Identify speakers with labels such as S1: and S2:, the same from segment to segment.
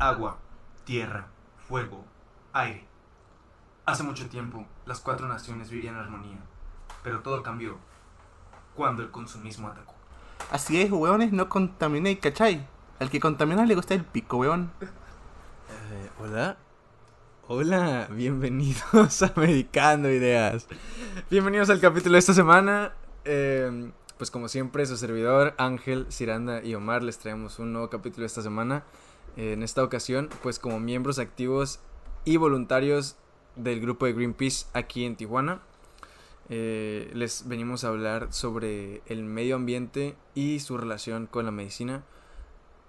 S1: agua, tierra, fuego, aire. Hace mucho tiempo, las cuatro naciones vivían en armonía, pero todo cambió cuando el consumismo atacó.
S2: Así es, weones, no contaminéis, ¿cachai? Al que contamina le gusta el pico, weón.
S3: Eh, Hola. Hola, bienvenidos a Medicando Ideas. Bienvenidos al capítulo de esta semana. Eh, pues como siempre, su servidor, Ángel, Ciranda y Omar les traemos un nuevo capítulo esta semana. En esta ocasión, pues como miembros activos y voluntarios del grupo de Greenpeace aquí en Tijuana. Eh, les venimos a hablar sobre el medio ambiente y su relación con la medicina.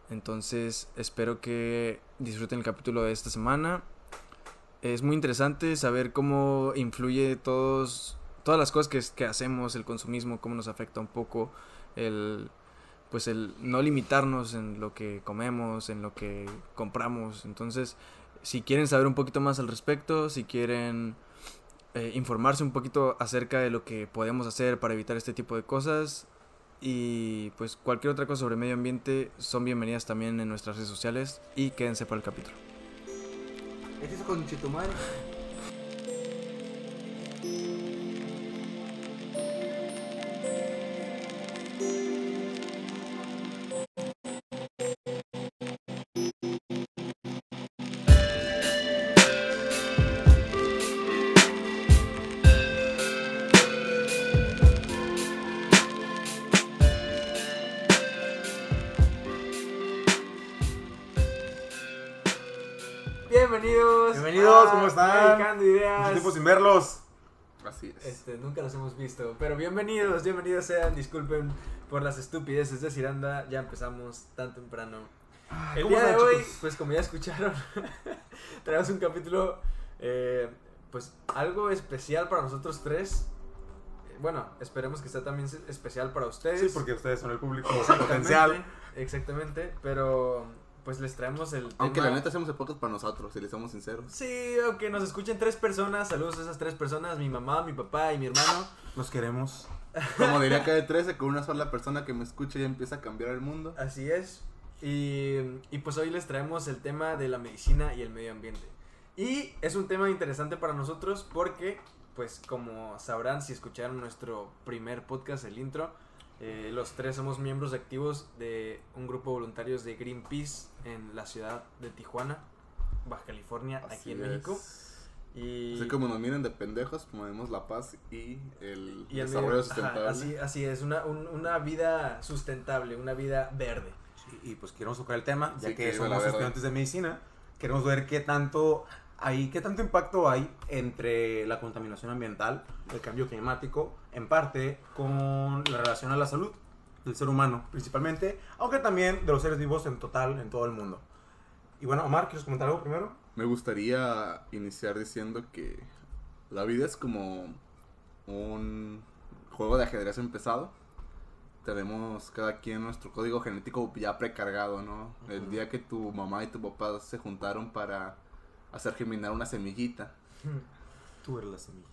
S3: Entonces espero que disfruten el capítulo de esta semana. Es muy interesante saber cómo influye todos, todas las cosas que, que hacemos, el consumismo, cómo nos afecta un poco el, pues el no limitarnos en lo que comemos, en lo que compramos. Entonces, si quieren saber un poquito más al respecto, si quieren eh, informarse un poquito acerca de lo que podemos hacer para evitar este tipo de cosas y pues cualquier otra cosa sobre medio ambiente son bienvenidas también en nuestras redes sociales y quédense para el capítulo.
S2: ¿Es eso con?
S1: Nunca los hemos visto, pero bienvenidos, bienvenidos sean, disculpen por las estupideces de Ciranda, ya empezamos tan temprano. El
S4: ¿cómo
S1: día de hoy,
S4: chicos?
S1: pues como ya escucharon, traemos un capítulo, eh, pues algo especial para nosotros tres. Eh, Bueno, esperemos que sea también especial para ustedes.
S4: Sí, porque ustedes son el público potencial.
S1: Exactamente, pero pues les traemos el
S2: Aunque
S1: tema-
S2: la neta hacemos el podcast para nosotros, si les somos sinceros.
S1: Sí, aunque nos escuchen tres personas, saludos a esas tres personas, mi mamá, mi papá y mi hermano.
S4: Los queremos.
S2: Como diría cada 13, con una sola persona que me escuche ya empieza a cambiar el mundo.
S1: Así es. Y, y pues hoy les traemos el tema de la medicina y el medio ambiente. Y es un tema interesante para nosotros porque, pues como sabrán si escucharon nuestro primer podcast, el intro, eh, los tres somos miembros activos de un grupo de voluntarios de Greenpeace en la ciudad de Tijuana, Baja California,
S2: Así
S1: aquí en
S2: es.
S1: México. Y,
S2: Así como nos miren de pendejos, promovemos la paz y el
S1: y
S2: desarrollo sustentable.
S1: ajá, así, así es, una, un- una vida sustentable, una vida verde.
S4: Y, y, pues queremos tocar el tema, ya
S2: Sí,
S4: que somos estudiantes de medicina. Queremos ver qué tanto hay, qué tanto impacto hay entre la contaminación ambiental, el cambio climático, en parte con la relación a la salud del ser humano, principalmente, aunque también de los seres vivos en total en todo el mundo. Y bueno, Omar, ¿quieres comentar algo primero?
S2: Me gustaría iniciar diciendo que la vida es como un juego de ajedrez empezado. Tenemos cada quien nuestro código genético ya precargado, ¿no? El
S1: Ujú.
S2: día que tu mamá y tu papá se juntaron para hacer germinar una semillita.
S4: Tú eres la semillita.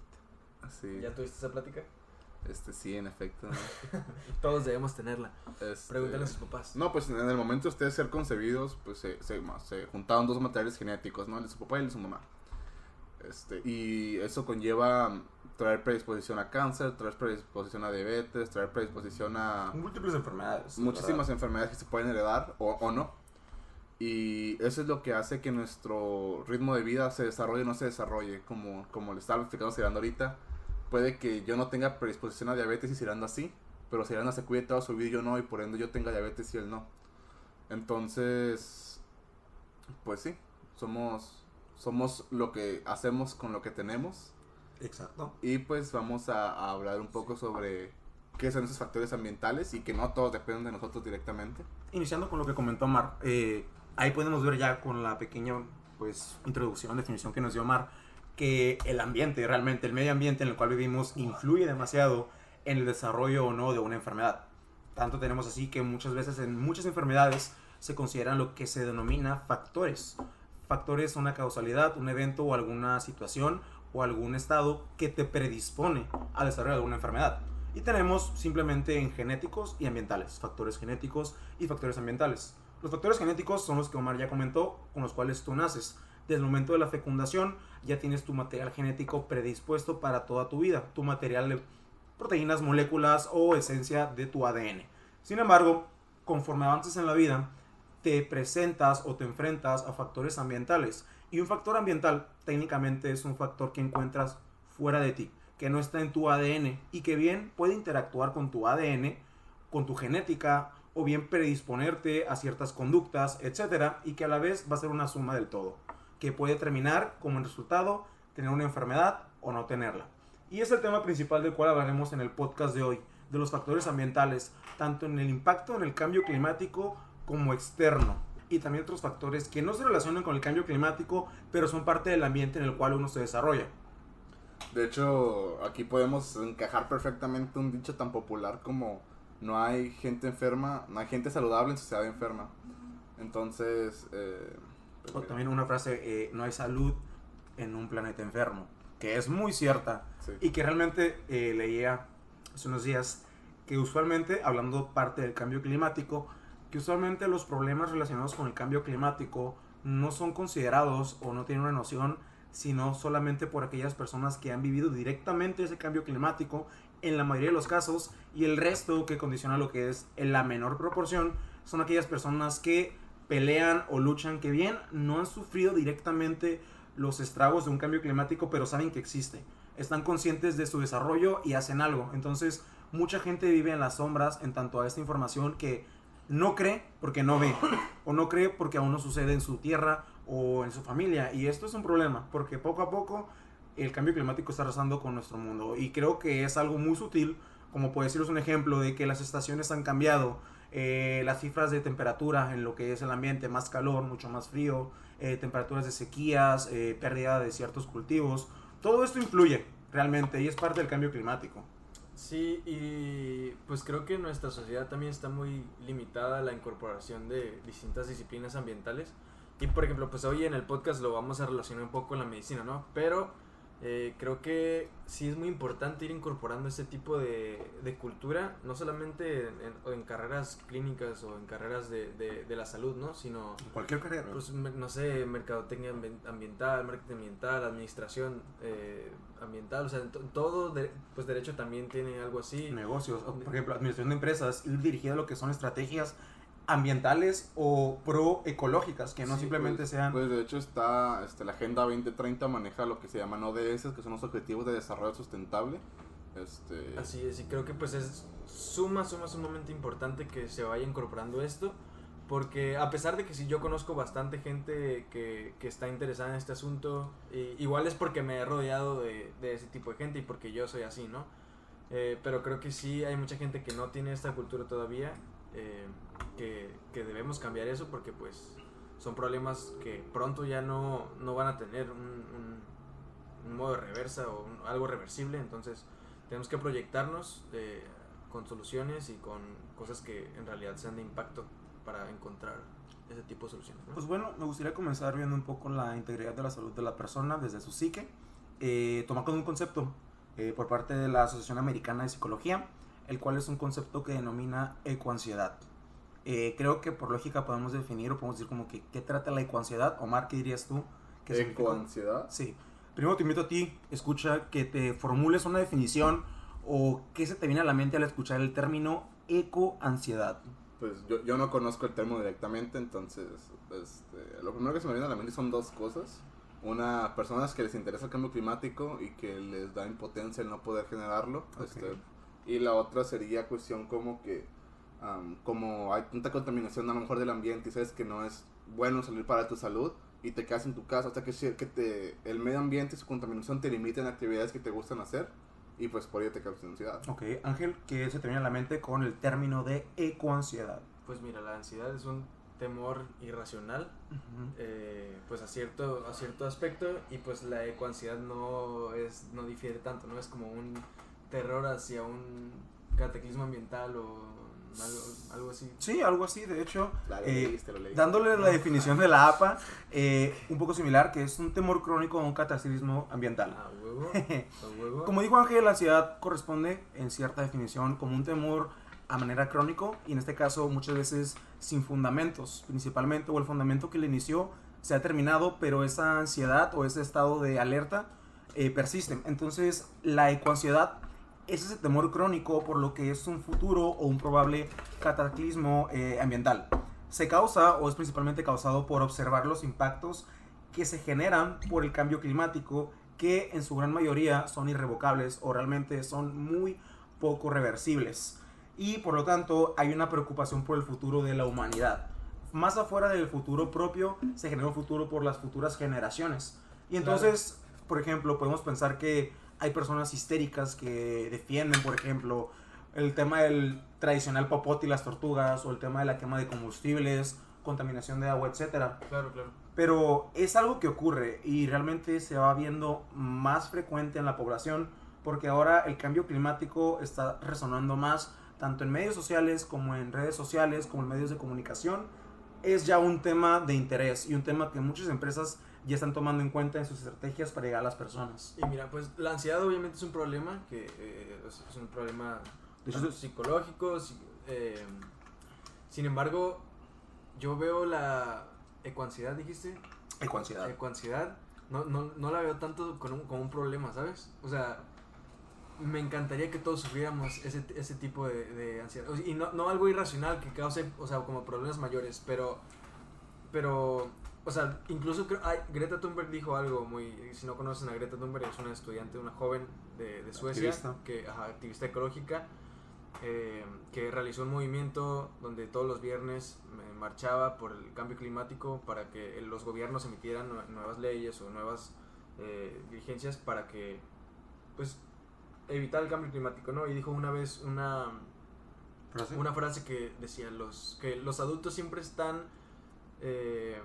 S2: Así,
S1: ¿Ya tuviste esa plática?
S2: este, sí, en efecto. ¿no?
S1: Todos debemos tenerla.
S2: Este,
S1: Pregúntale a sus papás.
S2: No, pues en el momento de ustedes ser concebidos, pues se, se, se juntaron dos materiales genéticos, ¿no? El de su papá y el de su mamá. Este, y eso conlleva traer predisposición a cáncer, traer predisposición a diabetes, traer predisposición a
S4: Múltiples enfermedades.
S2: muchísimas
S4: ¿verdad?
S2: enfermedades que se pueden heredar o, o no. Y eso es lo que hace que nuestro ritmo de vida se desarrolle o no se desarrolle, como, como le estaba explicando Ciranda ahorita. Puede que yo no tenga predisposición a diabetes y Ciranda sí, pero Ciranda se cuide toda su vida y yo no, y por ende yo tenga diabetes y él no. Entonces, pues sí, somos, somos lo que hacemos con lo que tenemos.
S4: Exacto.
S2: Y pues vamos a, a hablar un poco sobre qué son esos factores ambientales y que no todos dependen de nosotros directamente.
S4: Iniciando con lo que comentó Omar, eh, ahí podemos ver ya con la pequeña pues introducción, definición que nos dio Omar, que el ambiente, realmente el medio ambiente en el cual vivimos influye demasiado en el desarrollo o no de una enfermedad. Tanto tenemos así que muchas veces en muchas enfermedades se consideran lo que se denomina factores. Factores son una causalidad, un evento o alguna situación o algún estado que te predispone al desarrollo de alguna enfermedad. Y tenemos simplemente en genéticos y ambientales, factores genéticos y factores ambientales. Los factores genéticos son los que Omar ya comentó, con los cuales tú naces. Desde el momento de la fecundación ya tienes tu material genético predispuesto para toda tu vida, tu material de proteínas, moléculas o esencia de tu ADN. Sin embargo, conforme avances en la vida, te presentas o te enfrentas a factores ambientales. Y un factor ambiental técnicamente es un factor que encuentras fuera de ti, que no está en tu ADN y que bien puede interactuar con tu ADN, con tu genética o bien predisponerte a ciertas conductas, etcétera, y que a la vez va a ser una suma del todo, que puede terminar como resultado tener una enfermedad o no tenerla. Y es el tema principal del cual hablaremos en el podcast de hoy, de los factores ambientales, tanto en el impacto en el cambio climático como externo, y también otros factores que no se relacionan con el cambio climático, pero son parte del ambiente en el cual uno se desarrolla.
S2: De hecho, aquí podemos encajar perfectamente un dicho tan popular como no hay gente enferma, no hay gente saludable en sociedad enferma. Entonces, eh, pues
S4: O también una frase, eh, no hay salud en un planeta enfermo, que es muy cierta
S2: sí.
S4: y que realmente eh, leía hace unos días que usualmente, hablando parte del cambio climático, que usualmente los problemas relacionados con el cambio climático no son considerados o no tienen una noción, sino solamente por aquellas personas que han vivido directamente ese cambio climático en la mayoría de los casos y el resto que condiciona lo que es en la menor proporción son aquellas personas que pelean o luchan que bien no han sufrido directamente los estragos de un cambio climático pero saben que existe. Están conscientes de su desarrollo y hacen algo. Entonces mucha gente vive en las sombras en tanto a esta información que no cree porque no ve o no cree porque aún no sucede en su tierra o en su familia. Y esto es un problema porque poco a poco el cambio climático está arrasando con nuestro mundo y creo que es algo muy sutil como puede deciros un ejemplo de que las estaciones han cambiado eh, las cifras de temperatura en lo que es el ambiente, más calor, mucho más frío, eh, temperaturas de sequías, eh, pérdida de ciertos cultivos, todo esto influye realmente y es parte del cambio climático.
S1: Sí, y pues creo que nuestra sociedad también está muy limitada a la incorporación de distintas disciplinas ambientales. Y por ejemplo, pues hoy en el podcast lo vamos a relacionar un poco con la medicina, ¿no? Pero eh, creo que sí es muy importante ir incorporando ese tipo de, de cultura, no solamente en, en- o en carreras clínicas o en carreras de, de, de la salud, ¿no? Sino
S4: Cualquier carrera.
S1: pues, no sé, mercadotecnia ambi- ambiental, marketing ambiental, administración eh, ambiental, o sea, todo, pues derecho también tiene algo así.
S4: negocios, por ejemplo, administración de empresas, ir dirigida a lo que son estrategias ambientales o proecológicas, que no
S2: Sí,
S4: simplemente
S2: pues,
S4: sean...
S2: Pues de hecho está este, la Agenda 2030 maneja lo que se llaman ODS, que son los Objetivos de Desarrollo Sustentable. Este,
S1: Así es, y creo que pues es suma, suma, sumamente importante que se vaya incorporando esto, porque a pesar de que si yo conozco bastante gente que, que está interesada en este asunto, y- igual es porque me he rodeado de, de ese tipo de gente y porque yo soy así, ¿no? Eh, pero creo que sí hay mucha gente que no tiene esta cultura todavía, eh, que, que debemos cambiar eso porque pues son problemas que pronto ya no, no van a tener un, un- un modo de reversa o un- algo reversible, entonces tenemos que proyectarnos eh, con soluciones y con cosas que en realidad sean de impacto para encontrar ese tipo de soluciones. ¿no?
S4: Pues bueno, me gustaría comenzar viendo un poco la integridad de la salud de la persona desde su psique, eh, tomando un concepto eh, por parte de la Asociación Americana de Psicología, el cual es un concepto que denomina ecoansiedad. Eh, creo que por lógica podemos definir o podemos decir como que qué trata la ecoansiedad. Omar, ¿qué dirías tú? ¿Qué?
S2: Ecoansiedad.
S4: Sí. Primero te invito a ti, escucha, que te formules una definición o qué se te viene a la mente al escuchar el término ecoansiedad.
S2: Pues yo, yo no conozco el término directamente, entonces este, lo primero que se me viene a la mente son dos cosas. Una, personas que les interesa el cambio climático y que les da impotencia el no poder generarlo. Este, y la otra sería cuestión como que, am, como hay tanta contaminación a lo mejor del ambiente y sabes que no es bueno salir para tu salud y te quedas en tu casa hasta que, que te, el medio ambiente y su contaminación te limiten actividades que te gustan hacer y pues por ello te causa ansiedad.
S4: Ok, Ángel, ¿qué se te viene a la mente con el término de ecoansiedad?
S1: Pues mira, la ansiedad es un temor irracional eh, pues a cierto, a cierto aspecto y pues la ecoansiedad no es no difiere tanto, no es como un terror hacia un cataclismo ambiental o algo, algo así.
S4: Sí, algo así, de hecho,
S2: La
S4: Eh,
S2: leíste, lo leíste.
S4: dándole la definición de la APA, eh, un poco similar, que es un temor crónico a un cataclismo ambiental.
S1: A huevo, a huevo.
S4: Como dijo Ángel, la ansiedad corresponde en cierta definición como un temor a manera crónico y en este caso muchas veces sin fundamentos, principalmente, o el fundamento que le inició se ha terminado, pero esa ansiedad o ese estado de alerta eh, persiste. Entonces, la ecoansiedad es ese temor crónico por lo que es un futuro o un probable cataclismo eh, ambiental. Se causa o es principalmente causado por observar los impactos que se generan por el cambio climático que en su gran mayoría son irrevocables o realmente son muy poco reversibles. Y por lo tanto hay una preocupación por el futuro de la humanidad. Más afuera del futuro propio se genera un futuro por las futuras generaciones. Y entonces, por ejemplo, podemos pensar que hay personas histéricas que defienden, por ejemplo, el tema del tradicional popote y las tortugas, o el tema de la quema de combustibles, contaminación de agua, etcétera.
S1: Claro, claro.
S4: Pero es algo que ocurre y realmente se va viendo más frecuente en la población porque ahora el cambio climático está resonando más tanto en medios sociales como en redes sociales, como en medios de comunicación. Es ya un tema de interés y un tema que muchas empresas ya están tomando en cuenta en sus estrategias para llegar a las personas.
S1: Y mira, pues la ansiedad obviamente es un problema, que eh, es, un problema
S4: De hecho,
S1: psicológico. si- eh, sin embargo, yo veo la ecoansiedad, dijiste.
S4: Ecoansiedad.
S1: Ecoansiedad, no, no, no la veo tanto como un, como un problema, ¿sabes? O sea, me encantaría que todos sufriéramos ese, ese tipo de, de ansiedad. O sea, Y no, no algo irracional que cause, o sea, como problemas mayores, pero, pero, o sea, incluso creo, ay, Greta Thunberg dijo algo muy, si no conocen a Greta Thunberg, es una estudiante, una joven de, de Suecia,
S4: Activista.
S1: que, ajá, activista ecológica, eh, que realizó un movimiento donde todos los viernes eh, marchaba por el cambio climático para que los gobiernos emitieran nue- nuevas leyes o nuevas eh, diligencias para que, pues, evitar el cambio climático, ¿no? Y dijo una vez una,
S4: ¿Frase?
S1: una frase que decía los que los adultos siempre están eh,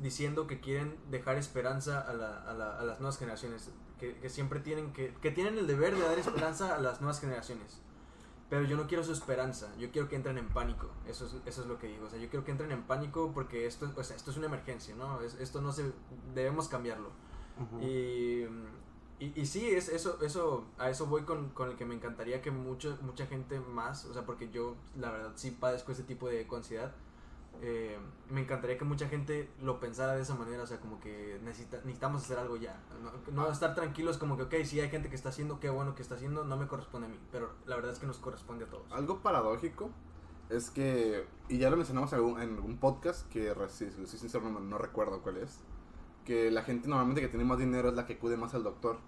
S1: diciendo que quieren dejar esperanza a, la- a la- a las nuevas generaciones que, que siempre tienen que que tienen el deber de dar esperanza a las nuevas generaciones. Pero yo no quiero su esperanza yo quiero que entren en pánico eso es, eso es lo que digo o sea yo quiero que entren en pánico porque esto o sea, esto es una emergencia no Es- esto no se debemos cambiarlo.
S4: Ujú.
S1: y, y, y sí, es, eso, eso, a eso voy con, con el que me encantaría que mucho, mucha gente más, o sea, porque yo la verdad sí padezco este tipo de ansiedad, eh, me encantaría que mucha gente lo pensara de esa manera, o sea, como que necesita, necesitamos hacer algo ya, no, no estar tranquilos como que, ok, sí hay gente que está haciendo, qué bueno que está haciendo, no me corresponde a mí, pero la verdad es que nos corresponde a todos.
S2: Algo paradójico es que, y ya lo mencionamos en algún, en algún podcast, que si si soy sincero no, no recuerdo cuál es, que la gente normalmente que tiene más dinero es la que acude más al doctor.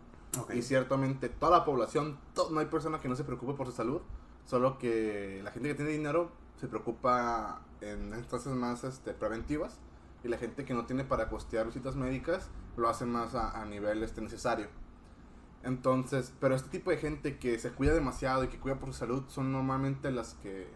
S2: Y ciertamente toda la población, to- no hay persona que no se preocupe por su salud, solo que la gente que tiene dinero se preocupa en instancias más este, preventivas y la gente que no tiene para costear visitas médicas lo hace más a, a nivel este, necesario. Entonces, pero este tipo de gente que se cuida demasiado y que cuida por su salud son normalmente las que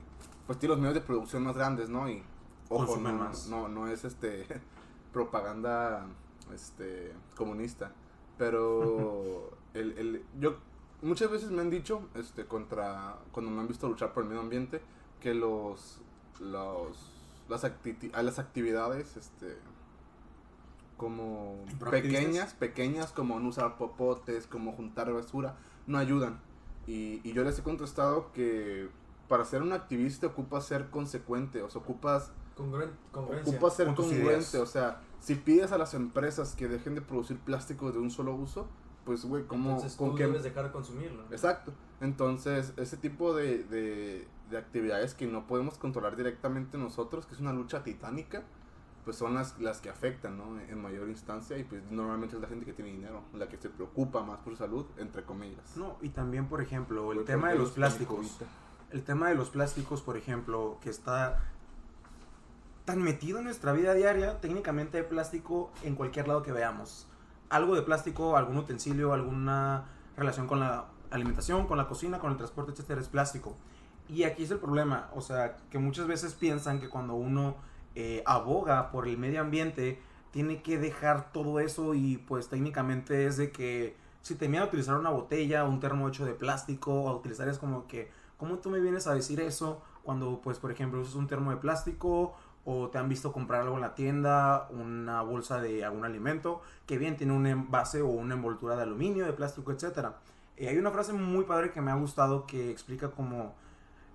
S2: pues tienen los medios de producción más grandes, ¿no? Y ojo,
S4: Consumen
S2: no,
S4: más.
S2: no, no es este propaganda este comunista, pero el, el, yo muchas veces me han dicho este contra cuando me han visto luchar por el medio ambiente que los los las, acti- a las actividades este como pequeñas pequeñas como no usar popotes como juntar basura no ayudan y, y yo les he contestado que para ser un activista ocupas ser consecuente o sea ocupas
S1: Congruen- congruencia.
S2: ocupa ser congruente, o sea, si pides a las empresas que dejen de producir plástico de un solo uso, pues, güey, ¿cómo,
S1: Entonces
S2: con
S1: tú
S2: qué?
S1: debes dejar de consumirlo. ¿no?
S2: Exacto. Entonces, ese tipo de, de, de actividades que no podemos controlar directamente nosotros, que es una lucha titánica, pues son las, las que afectan, ¿no? En mayor instancia, y pues normalmente es la gente que tiene dinero, la que se preocupa más por su salud, entre comillas.
S4: No, y también, por ejemplo, el
S2: Güey,
S4: tema
S2: ¿por
S4: de los plásticos. El tema de los plásticos, por ejemplo, que está tan metido en nuestra vida diaria, técnicamente hay plástico en cualquier lado que veamos. Algo de plástico, algún utensilio, alguna relación con la alimentación, con la cocina, con el transporte, etcétera, es plástico. Y aquí es el problema, o sea, que muchas veces piensan que cuando uno eh, aboga por el medio ambiente, tiene que dejar todo eso y pues técnicamente es de que si te miedo a utilizar una botella, un termo hecho de plástico, o utilizar es como que, ¿cómo tú me vienes a decir eso cuando pues por ejemplo usas un termo de plástico o te han visto comprar algo en la tienda, una bolsa de algún alimento, que bien tiene un envase o una envoltura de aluminio, de plástico, etcétera. Eh, hay una frase muy padre que me ha gustado que explica como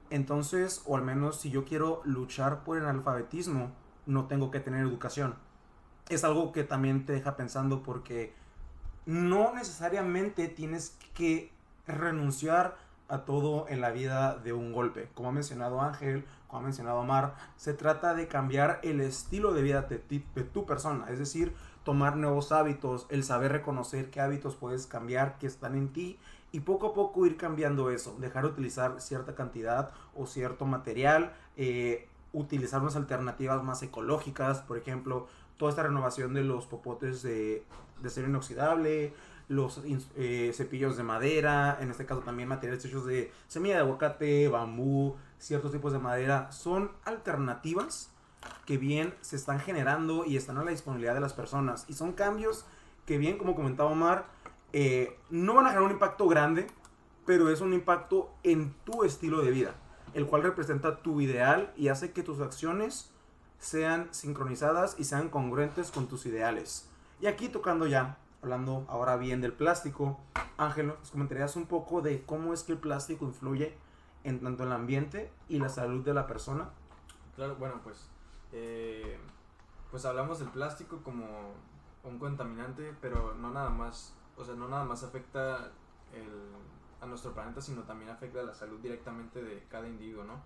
S4: Entonces, o al menos si yo quiero luchar por el analfabetismo, no tengo que tener educación. Es algo que también te deja pensando porque no necesariamente tienes que renunciar a todo en la vida de un golpe. Como ha mencionado Ángel, como ha mencionado Mar, se trata de cambiar el estilo de vida de, ti- de tu persona, es decir, tomar nuevos hábitos, el saber reconocer qué hábitos puedes cambiar, que están en ti, y poco a poco ir cambiando eso, dejar de utilizar cierta cantidad o cierto material, eh, utilizar unas alternativas más ecológicas, por ejemplo, toda esta renovación de los popotes de, de acero inoxidable, los eh, cepillos de madera, en este caso también materiales hechos de semilla de aguacate, bambú, ciertos tipos de madera, son alternativas que bien se están generando y están a la disponibilidad de las personas. Y son cambios que bien, como comentaba Omar, eh, no van a generar un impacto grande, pero es un impacto en tu estilo de vida, el cual representa tu ideal y hace que tus acciones sean sincronizadas y sean congruentes con tus ideales. Y aquí tocando ya, hablando ahora bien del plástico, Ángel, ¿nos comentarías un poco de cómo es que el plástico influye en tanto el ambiente y la salud de la persona?
S1: Claro, bueno, pues, eh, pues hablamos del plástico como un contaminante, pero no nada más, o sea, no nada más afecta el- a nuestro planeta, sino también afecta a la salud directamente de cada individuo, ¿no?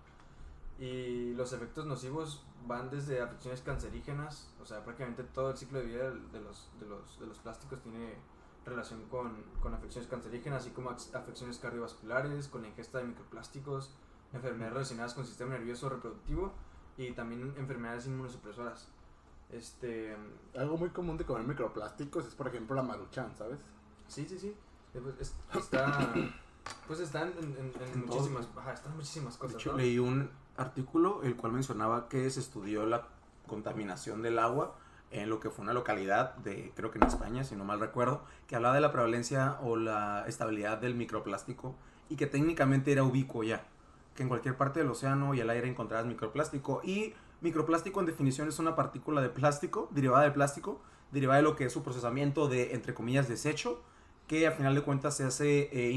S1: Y los efectos nocivos van desde afecciones cancerígenas, o sea, prácticamente todo el ciclo de vida de los, de los, de los plásticos tiene relación con, con afecciones cancerígenas, así como afecciones cardiovasculares, con la ingesta de microplásticos, enfermedades relacionadas con el sistema nervioso reproductivo y también enfermedades inmunosupresoras. Este,
S2: Algo muy común de comer microplásticos es, por ejemplo, la maruchan, ¿sabes?
S1: Sí, sí, sí. eh, pues, es- está, pues está en, en- en
S4: En
S1: muchísimas, ajá, está en muchísimas
S4: De
S1: cosas,
S4: hecho,
S1: ¿no?
S4: leí un artículo el cual mencionaba que se estudió la contaminación del agua en lo que fue una localidad de, creo que en España, si no mal recuerdo, que hablaba de la prevalencia o la estabilidad del microplástico y que técnicamente era ubicuo ya, que en cualquier parte del océano y el aire encontrabas microplástico y microplástico en definición es una partícula de plástico, derivada del plástico, derivada de lo que es su procesamiento de, entre comillas, desecho, que a final de cuentas se hace eh,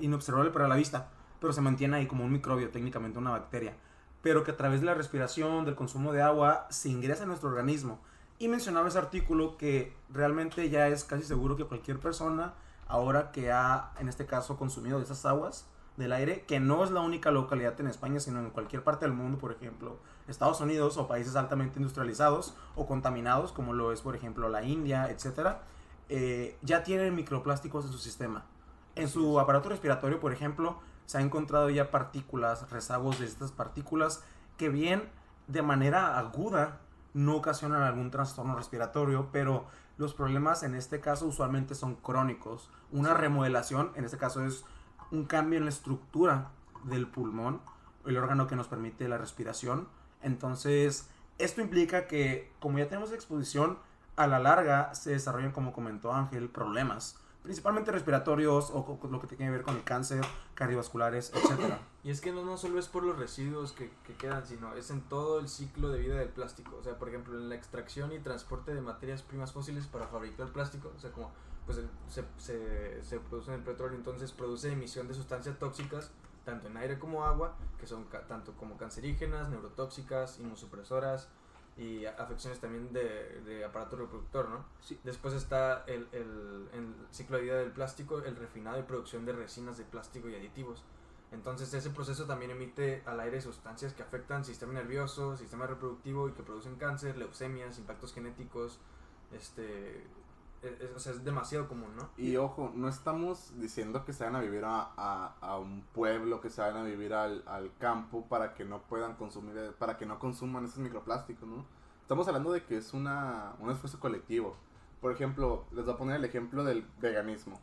S4: inobservable para la vista, pero se mantiene ahí como un microbio, técnicamente una bacteria, pero que a través de la respiración, del consumo de agua, se ingresa en nuestro organismo. Y mencionaba ese artículo que realmente ya es casi seguro que cualquier persona, ahora que ha, en este caso, consumido esas aguas del aire, que no es la única localidad en España, sino en cualquier parte del mundo, por ejemplo, Estados Unidos o países altamente industrializados o contaminados, como lo es, por ejemplo, la India, etcétera, eh, ya tienen microplásticos en su sistema. En su aparato respiratorio, por ejemplo, se han encontrado ya partículas, rezagos de estas partículas que bien de manera aguda no ocasionan algún trastorno respiratorio, pero los problemas en este caso usualmente son crónicos. Una remodelación, en este caso es un cambio en la estructura del pulmón, el órgano que nos permite la respiración. Entonces, esto implica que como ya tenemos exposición, a la larga se desarrollan, como comentó Ángel, problemas, principalmente respiratorios o lo que tiene que ver con el cáncer, cardiovasculares, etcétera.
S1: Y es que no, solo es por los residuos que, que quedan, sino es en todo el ciclo de vida del plástico. O sea, por ejemplo, en la extracción y transporte de materias primas fósiles para fabricar plástico. O sea, como pues se, se, se produce en el petróleo, entonces produce emisión de sustancias tóxicas, tanto en aire como agua, que son tanto como cancerígenas, neurotóxicas, inmunosupresoras y afecciones también de, de aparato reproductor, ¿no?
S4: Sí.
S1: Después está el, el, el ciclo de vida del plástico, el refinado y producción de resinas de plástico y aditivos. Entonces ese proceso también emite al aire sustancias que afectan sistema nervioso, sistema reproductivo y que producen cáncer, leucemias, impactos genéticos, este, es, es- demasiado común, ¿no?
S2: Y ojo, no estamos diciendo que se vayan a vivir a, a- a un pueblo, que se vayan a vivir al, al campo para que no puedan consumir, para que no consuman esos microplásticos, ¿no? Estamos hablando de que es una, un esfuerzo colectivo. Por ejemplo, les voy a poner el ejemplo del veganismo.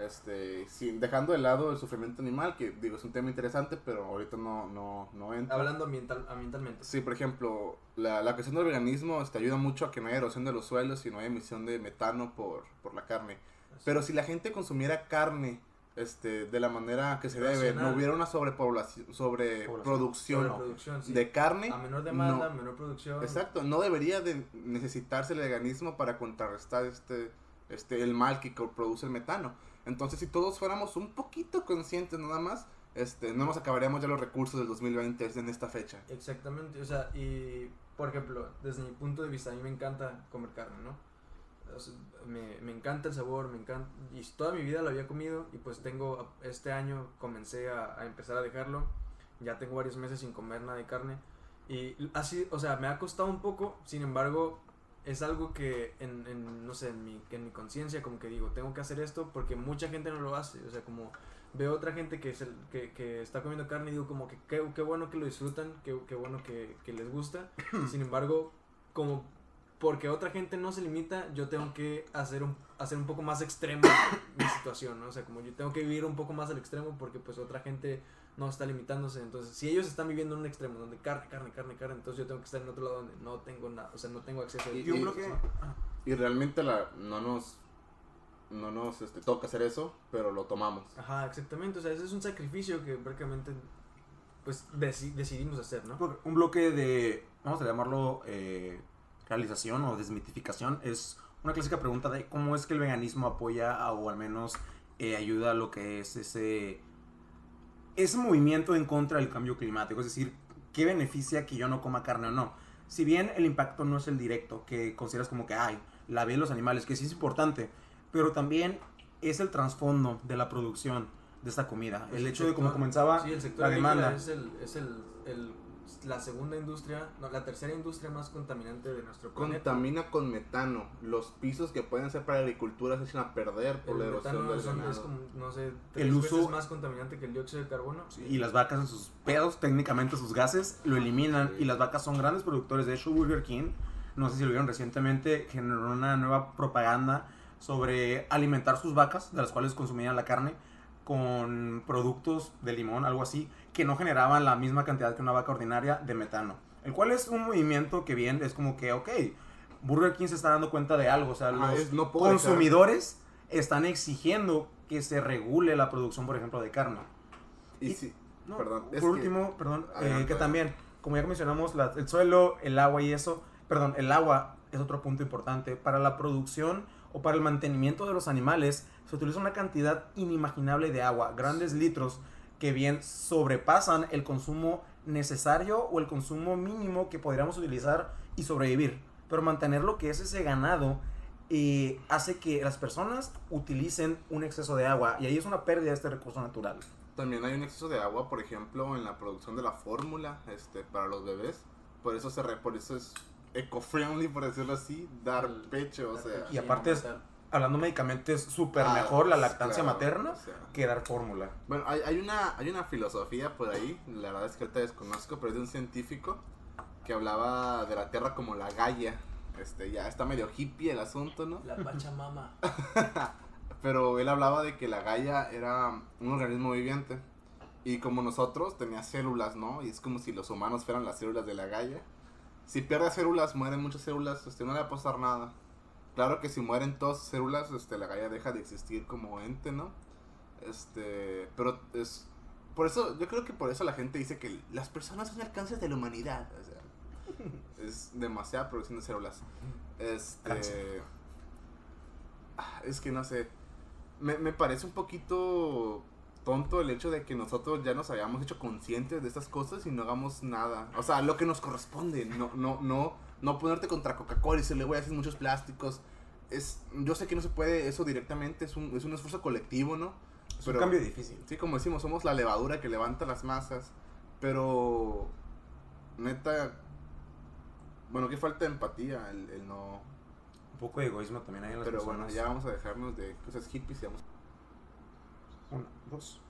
S2: Este, sin, dejando de lado el sufrimiento animal, que digo es un tema interesante, pero ahorita no, no, no entra.
S1: Hablando ambiental, ambientalmente.
S2: Sí, por ejemplo, la, la cuestión del veganismo este, ayuda mucho a que no haya erosión de los suelos y no haya emisión de metano por, por la carne. Pero si la gente consumiera carne este, de la manera que se debe, no hubiera una sobrepoblación, sobreproducción
S1: Sobreproducción, sí.
S2: de carne.
S1: A menor demanda,
S2: no.
S1: menor producción.
S2: Exacto, no debería de necesitarse el veganismo para contrarrestar este, este, el mal que produce el metano. Entonces, si todos fuéramos un poquito conscientes nada más, este, no nos acabaríamos ya los recursos del 2020 en esta fecha.
S1: Exactamente, o sea, y por ejemplo, desde mi punto de vista, a mí me encanta comer carne, ¿no? Me, me encanta el sabor, me encanta, y toda mi vida lo había comido, y pues tengo, este año comencé a, a empezar a dejarlo, ya tengo varios meses sin comer nada de carne, y así, o sea, me ha costado un poco, sin embargo, es algo que en, en no sé, en mi, en mi conciencia como que digo, tengo que hacer esto porque mucha gente no lo hace, o sea, como veo otra gente que, que, que está comiendo carne y digo como que qué, qué bueno que lo disfrutan, qué, qué bueno que, que les gusta, sin embargo, como porque otra gente no se limita, yo tengo que hacer un, hacer un poco más extremo mi situación, ¿no? O sea, como yo tengo que vivir un poco más al extremo porque pues otra gente no está limitándose. Entonces, si ellos están viviendo en un extremo donde carne, carne, carne, carne, entonces yo tengo que estar en otro lado donde no tengo nada, o sea, no tengo acceso a
S2: Y-
S4: Y un
S2: y-
S4: bloque...
S2: Y realmente la, no nos, no nos este, toca hacer eso, pero lo tomamos.
S1: Ajá, exactamente, o sea, ese es un sacrificio que prácticamente pues deci- decidimos hacer, ¿no?
S4: Porque Un bloque de, vamos a llamarlo, eh, realización o desmitificación, es una clásica pregunta de cómo es que el veganismo apoya a- o al menos eh, ayuda a lo que es ese, ese movimiento en contra del cambio climático. Es decir, ¿qué beneficia que yo no coma carne o no? Si bien el impacto no es el directo, que consideras como que, ay, la vida de los animales, que sí es importante, pero también es el trasfondo de la producción de esta comida. El hecho de, como
S1: sector-
S4: comenzaba,
S1: sí, el sector
S4: la demanda.
S1: es, el, es el, el- la segunda industria, no, la tercera industria más contaminante de nuestro planeta.
S2: Contamina con metano. Los pisos que pueden ser para agricultura se echan a perder por
S1: El
S2: la erosión del
S1: es
S2: ganado.
S1: como, no sé, tres
S4: El
S1: veces
S4: uso-
S1: más contaminante que el dióxido de carbono.
S4: y las vacas en sus pedos, técnicamente sus gases, lo eliminan.
S2: Sí.
S4: Y las vacas son grandes productores. De hecho, Burger King, no sé si lo vieron recientemente, generó una nueva propaganda sobre alimentar sus vacas, de las cuales consumían la carne, con productos de limón, algo así, que no generaban la misma cantidad que una vaca ordinaria de metano. El cual es un movimiento que bien es como que, ok, Burger King se está dando cuenta de algo. O sea, los
S2: es- no puedo dejar-
S4: consumidores están exigiendo que se regule la producción, por ejemplo, de carne.
S2: Y sí,
S4: No,
S2: Perdón,
S4: por
S2: que-
S4: último, perdón, eh, que también, como ya mencionamos, la- el suelo, el agua y eso, perdón, el agua es otro punto importante. Para la producción o para el mantenimiento de los animales se utiliza una cantidad inimaginable de agua, grandes litros que bien sobrepasan el consumo necesario o el consumo mínimo que podríamos utilizar y sobrevivir. Pero mantener lo que es ese ganado eh, hace que las personas utilicen un exceso de agua y ahí es una pérdida de este recurso natural.
S2: también hay un exceso de agua, por ejemplo, en la producción de la fórmula este, para los bebés. Por eso, se re- por eso es eco-friendly, por decirlo así, dar pecho, o sea.
S4: Y aparte es-. Hablando médicamente es súper
S2: Ah,
S4: mejor la
S2: pues,
S4: lactancia
S2: claro,
S4: materna
S2: o sea.
S4: que dar fórmula.
S2: Bueno, hay, hay, una, hay una filosofía por ahí, la verdad es que ahorita desconozco, pero es de un científico que hablaba de la Tierra como la Gaia. Este, ya está medio hippie el asunto, ¿no?
S1: La Pachamama.
S2: Pero él hablaba de que la Gaia era un organismo viviente. Y como nosotros, tenía células, ¿no? Y es como si los humanos fueran las células de la Gaia. Si pierde células, mueren muchas células, este, no le va a pasar nada. Claro que si mueren todas sus células, este, la Gaia deja de existir como ente, ¿no? Este, pero es... Por eso, yo creo que por eso la gente dice que las personas son el cáncer de la humanidad. O sea, es demasiada producción de células. Este... Ah, Es que no sé. Me, me parece un poquito tonto el hecho de que nosotros ya nos hayamos hecho conscientes de estas cosas y no hagamos nada. O sea, lo que nos corresponde. No, no, no, no ponerte contra Coca-Cola y se le voy a hacer muchos plásticos. Es, yo sé que no se puede eso directamente, es un, es un esfuerzo colectivo, ¿no?
S4: Es un cambio difícil.
S2: Sí, como decimos, somos la levadura que levanta las masas. Pero, neta, bueno, que falta de empatía, el, el no...
S4: Un poco de egoísmo también hay en las
S2: Pero
S4: personas.
S2: bueno, ya vamos a dejarnos de cosas hippies y vamos...
S4: Una, dos.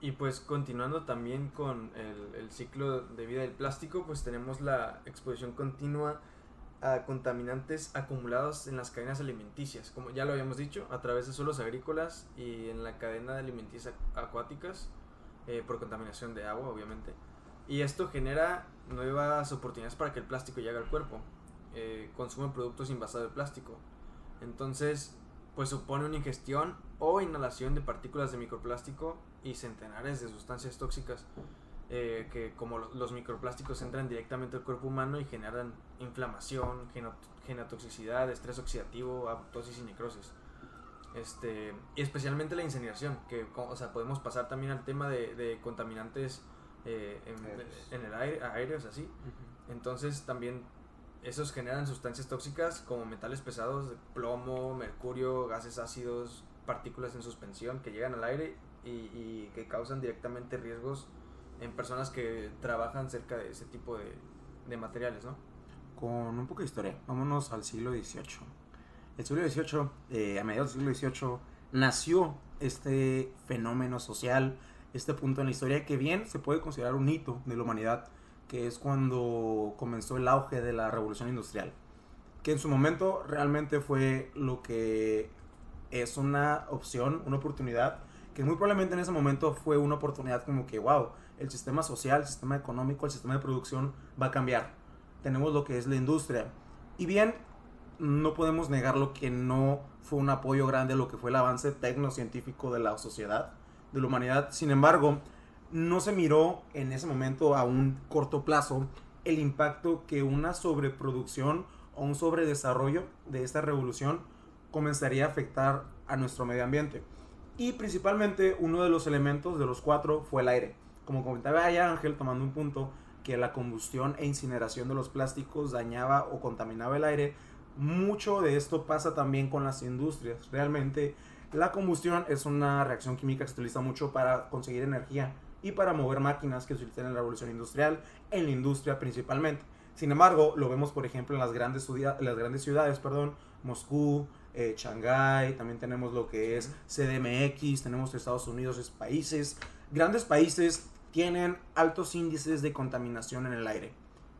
S1: Y pues continuando también con el, ciclo de vida del plástico, pues tenemos la exposición continua a contaminantes acumulados en las cadenas alimenticias, como ya lo habíamos dicho, a través de suelos agrícolas y en la cadena alimenticia acuáticas, eh, por contaminación de agua, obviamente. Y esto genera nuevas oportunidades para que el plástico llegue al cuerpo. Eh, consume productos envasados de plástico. Entonces, pues supone una ingestión o inhalación de partículas de microplástico y centenares de sustancias tóxicas eh, que como lo- los microplásticos entran directamente al cuerpo humano y generan inflamación, geno- genotoxicidad, estrés oxidativo, apoptosis y necrosis. Este, y especialmente la incineración, que o sea, podemos pasar también al tema de, de contaminantes eh, en, en el aire, aéreos, así. Entonces también esos generan sustancias tóxicas como metales pesados, plomo, mercurio, gases ácidos, partículas en suspensión que llegan al aire y, y que causan directamente riesgos en personas que trabajan cerca de ese tipo de, de materiales, ¿no?
S4: Con un poco de historia, vámonos al siglo XVIII. El siglo XVIII, eh, a mediados del siglo XVIII, nació este fenómeno social, este punto en la historia que bien se puede considerar un hito de la humanidad, que es cuando comenzó el auge de la revolución industrial, que en su momento realmente fue lo que es una opción, una oportunidad, que muy probablemente en ese momento fue una oportunidad como que, wow, el sistema social, el sistema económico, el sistema de producción va a cambiar. Tenemos lo que es la industria. Y bien, no podemos negar lo que no fue un apoyo grande a lo que fue el avance tecnocientífico de la sociedad, de la humanidad. Sin embargo, no se miró en ese momento a un corto plazo el impacto que una sobreproducción o un sobredesarrollo de esta revolución comenzaría a afectar a nuestro medio ambiente. Y principalmente uno de los elementos de los cuatro fue el aire. Como comentaba ya Ángel, tomando un punto que la combustión e incineración de los plásticos dañaba o contaminaba el aire, mucho de esto pasa también con las industrias. Realmente la combustión es una reacción química que se utiliza mucho para conseguir energía y para mover máquinas que se utilizan en la revolución industrial, en la industria principalmente. Sin embargo, lo vemos por ejemplo en las grandes, las grandes ciudades, perdón, Moscú, eh, Shanghái, también tenemos lo que es CDMX, tenemos Estados Unidos, es países, grandes países tienen altos índices de contaminación en el aire.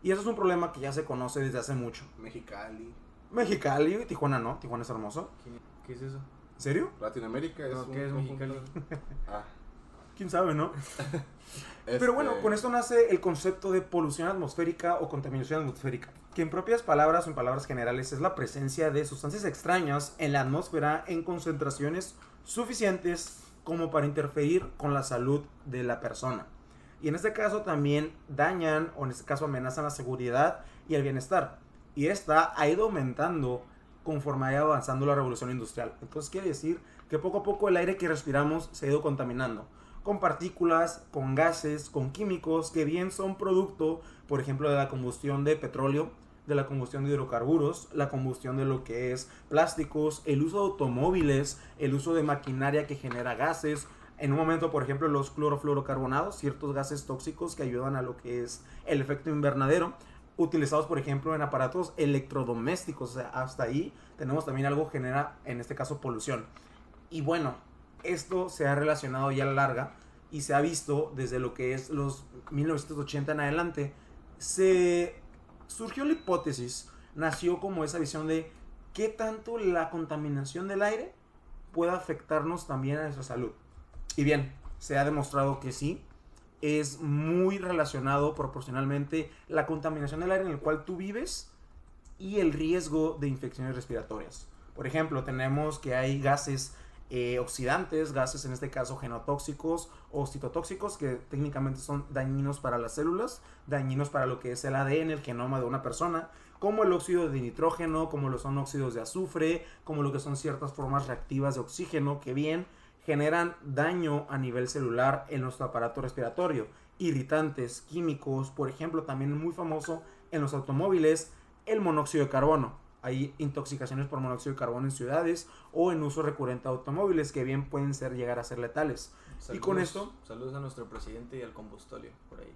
S4: Y eso es un problema que ya se conoce desde hace mucho.
S2: Mexicali,
S4: Mexicali, Tijuana no, Tijuana es hermoso.
S1: ¿Qué, qué es eso?
S4: ¿En serio?
S2: Latinoamérica es
S1: No,
S2: un
S1: ¿qué es Mexicali?
S2: Ah,
S4: ¿Quién sabe, no?
S2: este,
S4: Pero bueno, con esto nace el concepto de polución atmosférica o contaminación atmosférica, que en propias palabras o en palabras generales es la presencia de sustancias extrañas en la atmósfera en concentraciones suficientes como para interferir con la salud de la persona. Y en este caso también dañan o en este caso amenazan la seguridad y el bienestar. Y esta ha ido aumentando conforme ha ido avanzando la revolución industrial. Entonces quiere decir que poco a poco el aire que respiramos se ha ido contaminando con partículas, con gases, con químicos que bien son producto, por ejemplo, de la combustión de petróleo, de la combustión de hidrocarburos, la combustión de lo que es plásticos, el uso de automóviles, el uso de maquinaria que genera gases. En un momento, por ejemplo, los clorofluorocarbonados, ciertos gases tóxicos que ayudan a lo que es el efecto invernadero, utilizados, por ejemplo, en aparatos electrodomésticos. O sea, hasta ahí tenemos también algo que genera, en este caso, polución. Y bueno, esto se ha relacionado ya a la larga y se ha visto desde lo que es los 1980 en adelante. Se surgió la hipótesis, nació como esa visión de qué tanto la contaminación del aire puede afectarnos también a nuestra salud. Y bien, se ha demostrado que sí, es muy relacionado proporcionalmente la contaminación del aire en el cual tú vives y el riesgo de infecciones respiratorias. Por ejemplo, tenemos que hay gases eh, oxidantes, gases en este caso genotóxicos o citotóxicos que técnicamente son dañinos para las células, dañinos para lo que es el ADN, el genoma de una persona, como el óxido de nitrógeno, como lo son óxidos de azufre, como lo que son ciertas formas reactivas de oxígeno que bien generan daño a nivel celular en nuestro aparato respiratorio. Irritantes, químicos, por ejemplo, también muy famoso en los automóviles, el monóxido de carbono. Hay intoxicaciones por monóxido de carbono en ciudades o en uso recurrente de automóviles que bien pueden ser llegar a ser letales. Y con esto-
S1: Saludos a nuestro presidente y al combustóleo, por ahí.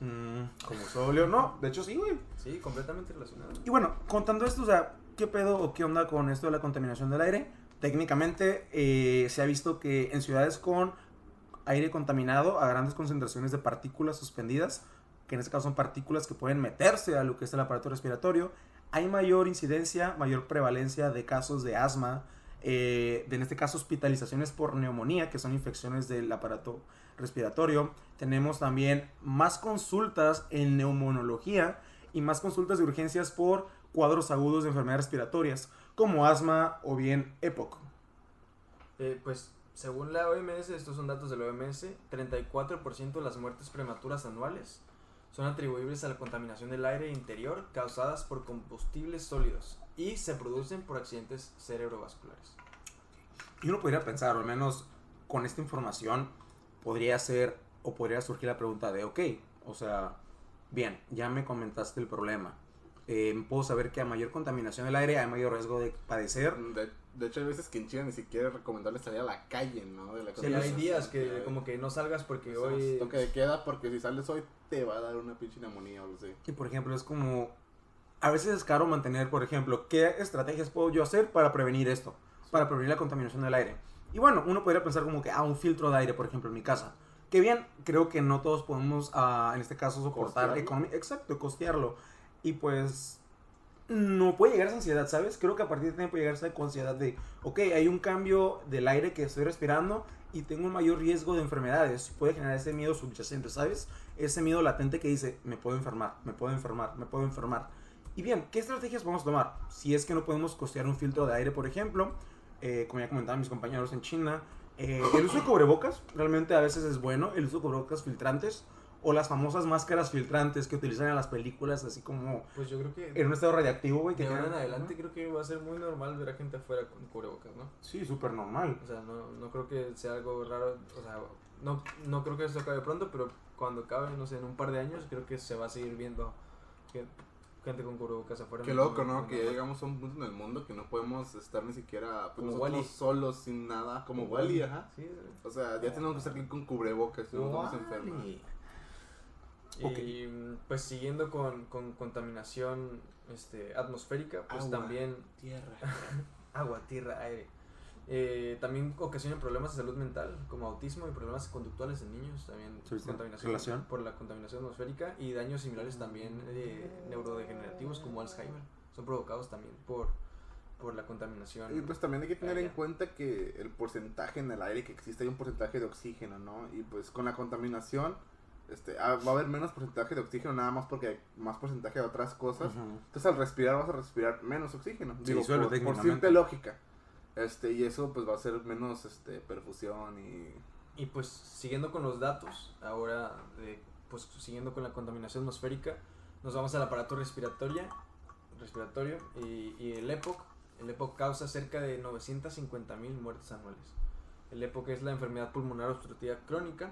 S4: Mm, como sóleo, no, de hecho sí, güey.
S1: Sí, completamente relacionado.
S4: Y bueno, contando esto, o sea, ¿qué pedo o qué onda con esto de la contaminación del aire? Técnicamente eh, se ha visto que en ciudades con aire contaminado a grandes concentraciones de partículas suspendidas, que en este caso son partículas que pueden meterse a lo que es el aparato respiratorio, hay mayor incidencia, mayor prevalencia de casos de asma, eh, de en este caso hospitalizaciones por neumonía, que son infecciones del aparato respiratorio. Tenemos también más consultas en neumonología y más consultas de urgencias por cuadros agudos de enfermedades respiratorias, como asma o bien EPOC.
S1: Eh, pues según la OMS, estos son datos de la OMS, 34% de las muertes prematuras anuales son atribuibles a la contaminación del aire interior causadas por combustibles sólidos y se producen por accidentes cerebrovasculares.
S4: Y uno podría pensar, al menos con esta información, podría ser o podría surgir la pregunta de, ok, o sea, bien, ya me comentaste el problema. Eh, puedo saber que a mayor contaminación del aire hay mayor riesgo de padecer.
S2: De, de hecho, hay veces que en China ni siquiera es recomendable salir a la calle, ¿no? De la
S1: Sí, hay días que como que no salgas porque
S2: Eso es
S1: hoy...
S2: toque de queda porque si sales hoy te va a dar una pinche neumonía o algo así.
S4: Y por ejemplo, es como. A veces es caro mantener, por ejemplo, qué estrategias puedo yo hacer para prevenir esto, para prevenir la contaminación del aire. Y bueno, uno podría pensar como que, ah, un filtro de aire, por ejemplo, en mi casa. Que bien, creo que no todos podemos, ah, en este caso, soportar economi- Exacto, costearlo. Y pues. No puede llegar esa ansiedad, ¿sabes? Creo que a partir de tiempo llegar esa ansiedad de, ok, hay un cambio del aire que estoy respirando y tengo un mayor riesgo de enfermedades. Puede generar ese miedo subyacente, ¿sabes? Ese miedo latente que dice, me puedo enfermar, me puedo enfermar, me puedo enfermar. Y bien, ¿qué estrategias podemos tomar? Si es que no podemos costear un filtro de aire, por ejemplo, eh, como ya comentaban mis compañeros en China, eh, el uso de cubrebocas realmente a veces es bueno, el uso de cubrebocas filtrantes o las famosas máscaras filtrantes que utilizan en las películas, así como
S1: Pues yo creo que
S4: en un estado radiactivo, güey. que
S1: de ahora en adelante creo que va a ser muy normal ver a gente afuera con cubrebocas, ¿no?
S4: Sí, súper normal.
S1: O sea, no, no creo que sea algo raro, o sea, no, no creo que esto acabe pronto, pero cuando acabe, no sé, en un par de años, creo que se va a seguir viendo que- gente con cubrebocas afuera.
S2: Qué loco, ¿no? Que ya llegamos a un punto en el mundo que no podemos estar ni siquiera pues,
S1: Como
S2: nosotros solos, sin nada, como Wally, ajá.
S1: Sí,
S2: O sea, ya tenemos que estar aquí con cubrebocas, si no nos vamos
S1: Y pues siguiendo con, con contaminación este, atmosférica, pues
S2: Agua.
S1: también
S2: Tierra.
S1: agua, tierra, aire. Eh, también ocasiona problemas de salud mental, como autismo y problemas conductuales en niños, también
S4: sí.
S1: contaminación
S4: Relación.
S1: por la contaminación atmosférica y daños similares también eh, neurodegenerativos como Alzheimer, son provocados también por, por la contaminación.
S2: Y pues también hay que tener
S1: aérea.
S2: en cuenta que el porcentaje en el aire que existe hay un porcentaje de oxígeno, ¿no? Y pues con la contaminación este, ah, va a haber menos porcentaje de oxígeno nada más porque hay más porcentaje de otras cosas. Entonces al respirar vas a respirar menos oxígeno.
S4: Sí,
S2: Digo,
S4: suele
S2: por, por simple lógica. Este, y eso pues va a ser menos este, perfusión y...
S1: Y pues siguiendo con los datos, ahora de, pues siguiendo con la contaminación atmosférica, nos vamos al aparato respiratoria, respiratorio y, y el EPOC. El EPOC causa cerca de 950 mil muertes anuales. El EPOC es la enfermedad pulmonar obstructiva crónica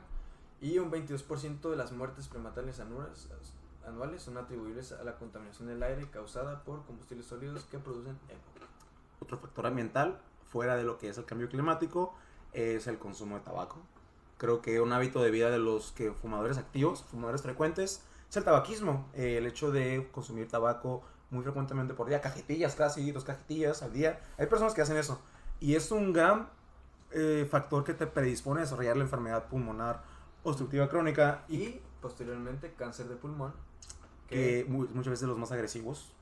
S1: y un 22% de las muertes prematales anuales, son atribuibles a la contaminación del aire causada por combustibles sólidos que producen EPOC.
S4: Otro factor ambiental, fuera de lo que es el cambio climático, es el consumo de tabaco. Creo que un hábito de vida de los que fumadores activos, fumadores frecuentes, es el tabaquismo. Eh, el hecho de consumir tabaco muy frecuentemente por día, cajetillas casi, dos cajetillas al día. Hay personas que hacen eso. Y es un gran eh, factor que te predispone a desarrollar la enfermedad pulmonar obstructiva crónica y
S1: Y posteriormente cáncer de pulmón,
S4: que mu- muchas veces los más agresivos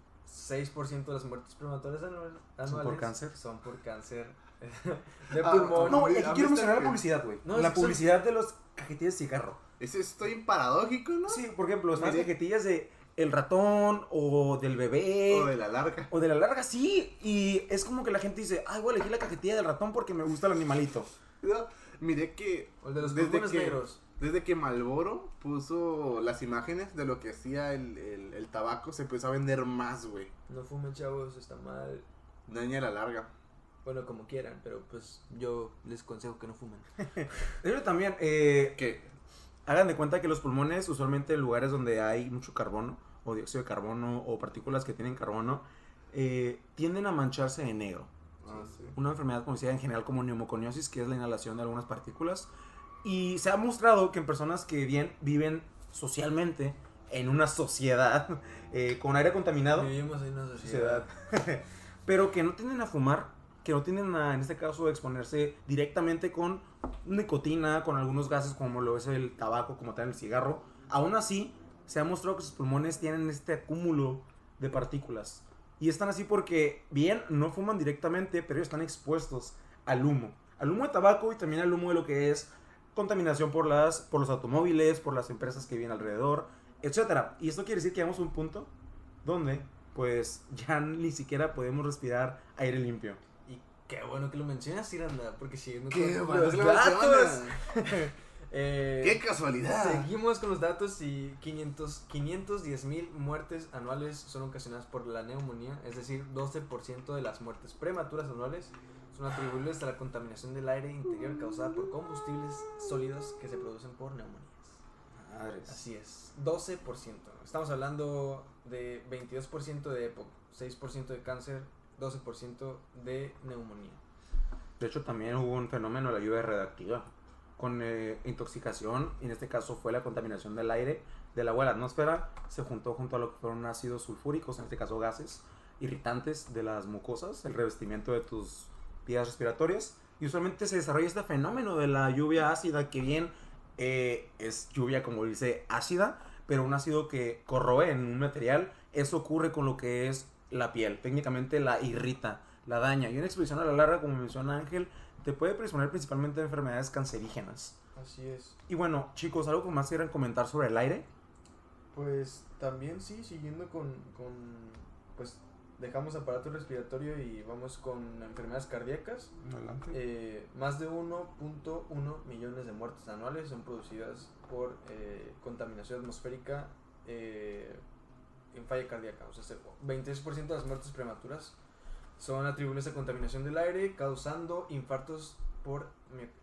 S1: 6% de las muertes prematorias anual- anuales
S4: ¿Son por cáncer?
S1: Son por cáncer de
S2: Ah,
S1: pulmón.
S4: No, y
S2: ¿a
S4: aquí quiero mencionar la publicidad, güey.
S1: No,
S4: la
S1: es son-
S4: publicidad de los cajetillas de cigarro.
S2: Ese estoy paradójico, ¿no?
S4: Sí, por ejemplo, las cajetillas de el ratón o del bebé
S2: O de la larga.
S4: o de la larga, sí. Y es como que la gente dice, ay, voy a elegir la cajetilla del ratón porque me gusta el animalito.
S2: No, miré que
S1: O el de los
S2: desde que,
S1: negros.
S2: Desde que Malboro puso las imágenes de lo que hacía el, el, el tabaco, se empezó a vender más, güey.
S1: No fumen, chavos, está mal.
S2: Daña la larga.
S1: Bueno, como quieran, pero pues yo les consejo que no fumen.
S4: Pero también, eh,
S2: ¿Qué?
S4: hagan de cuenta que los pulmones, usualmente en lugares donde hay mucho carbono, o dióxido de carbono, o partículas que tienen carbono, eh, tienden a mancharse de negro.
S2: Ah, sí.
S4: una enfermedad conocida en general como neumoconiosis, que es la inhalación de algunas partículas. Y se ha mostrado que en personas que bien viven socialmente en una sociedad eh, con aire contaminado,
S1: Vivimos en una sociedad.
S4: sociedad, pero que no tienden a fumar, que no tienden a, en este caso, a exponerse directamente con nicotina, con algunos gases como lo es el tabaco, como tal el cigarro, aún así se ha mostrado que sus pulmones tienen este acúmulo de partículas. Y están así porque, bien, no fuman directamente, pero están expuestos al humo. Al humo de tabaco y también al humo de lo que es contaminación por, las, por los automóviles, por las empresas que viven alrededor, etc. Y esto quiere decir que llegamos a un punto donde, pues, ya ni siquiera podemos respirar aire limpio.
S1: Y qué bueno que lo mencionas, Iranda, porque siguiendo
S2: Qué
S1: con
S2: bueno
S1: los datos. Eh,
S2: ¡Qué casualidad!
S1: Seguimos con los datos y 500, 510 mil muertes anuales son ocasionadas por la neumonía, es decir, 12% de las muertes prematuras anuales son atribuibles a la contaminación del aire interior causada por combustibles sólidos que se producen por neumonías.
S4: Madres.
S1: Así es, 12%. Estamos hablando de 22% de EPOC, 6% de cáncer, 12% de neumonía.
S4: De hecho, también hubo un fenómeno de la lluvia radioactiva con eh, intoxicación, y en este caso fue la contaminación del aire, del agua de la atmósfera, se juntó junto a lo que fueron ácidos sulfúricos, en este caso gases irritantes de las mucosas, el revestimiento de tus vías respiratorias, y usualmente se desarrolla este fenómeno de la lluvia ácida, que bien eh, es lluvia, como dice, ácida, pero un ácido que corroe en un material, eso ocurre con lo que es la piel, técnicamente la irrita, la daña, y una exposición a la larga, como menciona Ángel, te puede predisponer principalmente a enfermedades cancerígenas.
S1: Así es.
S4: Y bueno, chicos, ¿algo que más quieran comentar sobre el aire?
S1: Pues también sí, siguiendo con, con pues dejamos aparato respiratorio y vamos con enfermedades cardíacas.
S4: Adelante.
S1: Eh, más de 1.1 millones de muertes anuales son producidas por eh, contaminación atmosférica eh, en falla cardíaca. O sea, se- 26% de las muertes prematuras son atribuibles a contaminación del aire, causando infartos por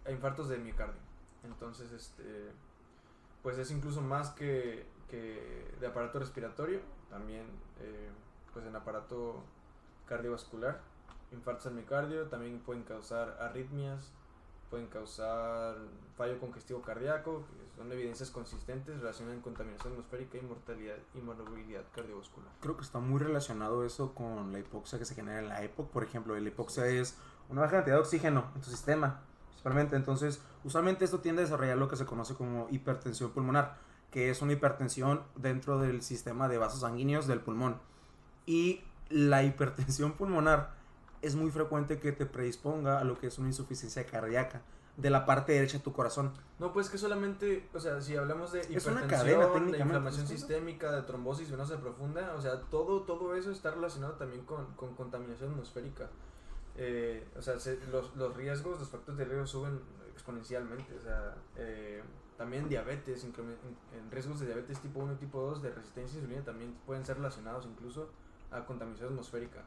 S1: infartos de miocardio. Entonces, este, pues es incluso más que, que de aparato respiratorio, también pues en aparato cardiovascular, infartos al miocardio, también pueden causar arritmias, pueden causar fallo congestivo cardíaco, que son evidencias consistentes relacionadas con contaminación atmosférica y mortalidad y morbilidad cardiovascular.
S4: Creo que está muy relacionado eso con la hipoxia que se genera en la EPOC. Por ejemplo, la hipoxia es una baja cantidad de oxígeno en tu sistema, principalmente. Entonces, usualmente esto tiende a desarrollar lo que se conoce como hipertensión pulmonar, que es una hipertensión dentro del sistema de vasos sanguíneos del pulmón. Y la hipertensión pulmonar es muy frecuente que te predisponga a lo que es una insuficiencia cardíaca de la parte derecha de tu corazón.
S1: No, pues que solamente, o sea, si hablamos de
S4: Es una
S1: hipertensión,
S4: cadena,
S1: de inflamación
S4: ¿es
S1: sistémica, de trombosis venosa profunda, o sea, todo, todo eso está relacionado también con, con contaminación atmosférica. Eh, o sea, se- los, los riesgos, los factores de riesgo suben exponencialmente, o sea, eh, también diabetes, en, en riesgos de diabetes tipo 1 y tipo 2, de resistencia a insulina también pueden ser relacionados incluso a contaminación atmosférica.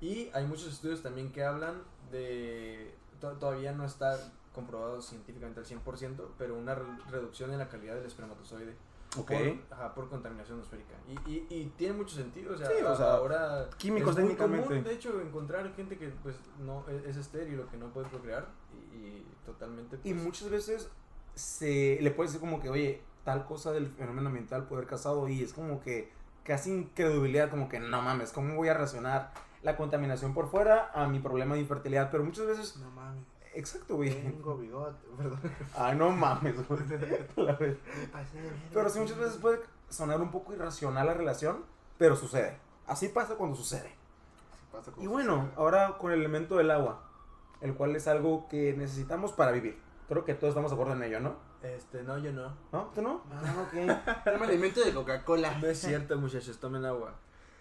S1: Y hay muchos estudios también que hablan de, to- todavía no está comprobado científicamente al 100%, pero una re- reducción en la calidad del espermatozoide
S4: Ok.
S1: por, ajá, por contaminación atmosférica. Y, y, y tiene mucho sentido, o sea,
S4: Sí, o sea,
S1: ahora
S4: químicos
S1: es muy común, de hecho, encontrar gente que pues no es, es estéril o que no puede procrear y, y totalmente
S4: Y
S1: pues,
S4: muchas veces se le puede decir como que, oye, tal cosa del fenómeno ambiental puede haber casado y es como que casi incredulidad, como que no mames, ¿cómo voy a relacionar la contaminación por fuera a mi problema de infertilidad? Pero muchas veces,
S2: No mames.
S4: exacto, güey.
S2: Tengo bigote, perdón.
S4: Ay, no mames, güey. Pero sí, muchas veces puede sonar un poco irracional la relación, pero sucede. Así pasa cuando sucede.
S2: Sí pasa con
S4: Y bueno, ahora con el elemento del agua, el cual es algo que necesitamos para vivir. Creo que todos estamos de acuerdo en ello, ¿no?
S1: Este, no, yo no.
S4: ¿No? ¿Tú no? Ah, ok.
S2: Yo me alimento de Coca-Cola.
S1: No es cierto, muchachos, tomen agua.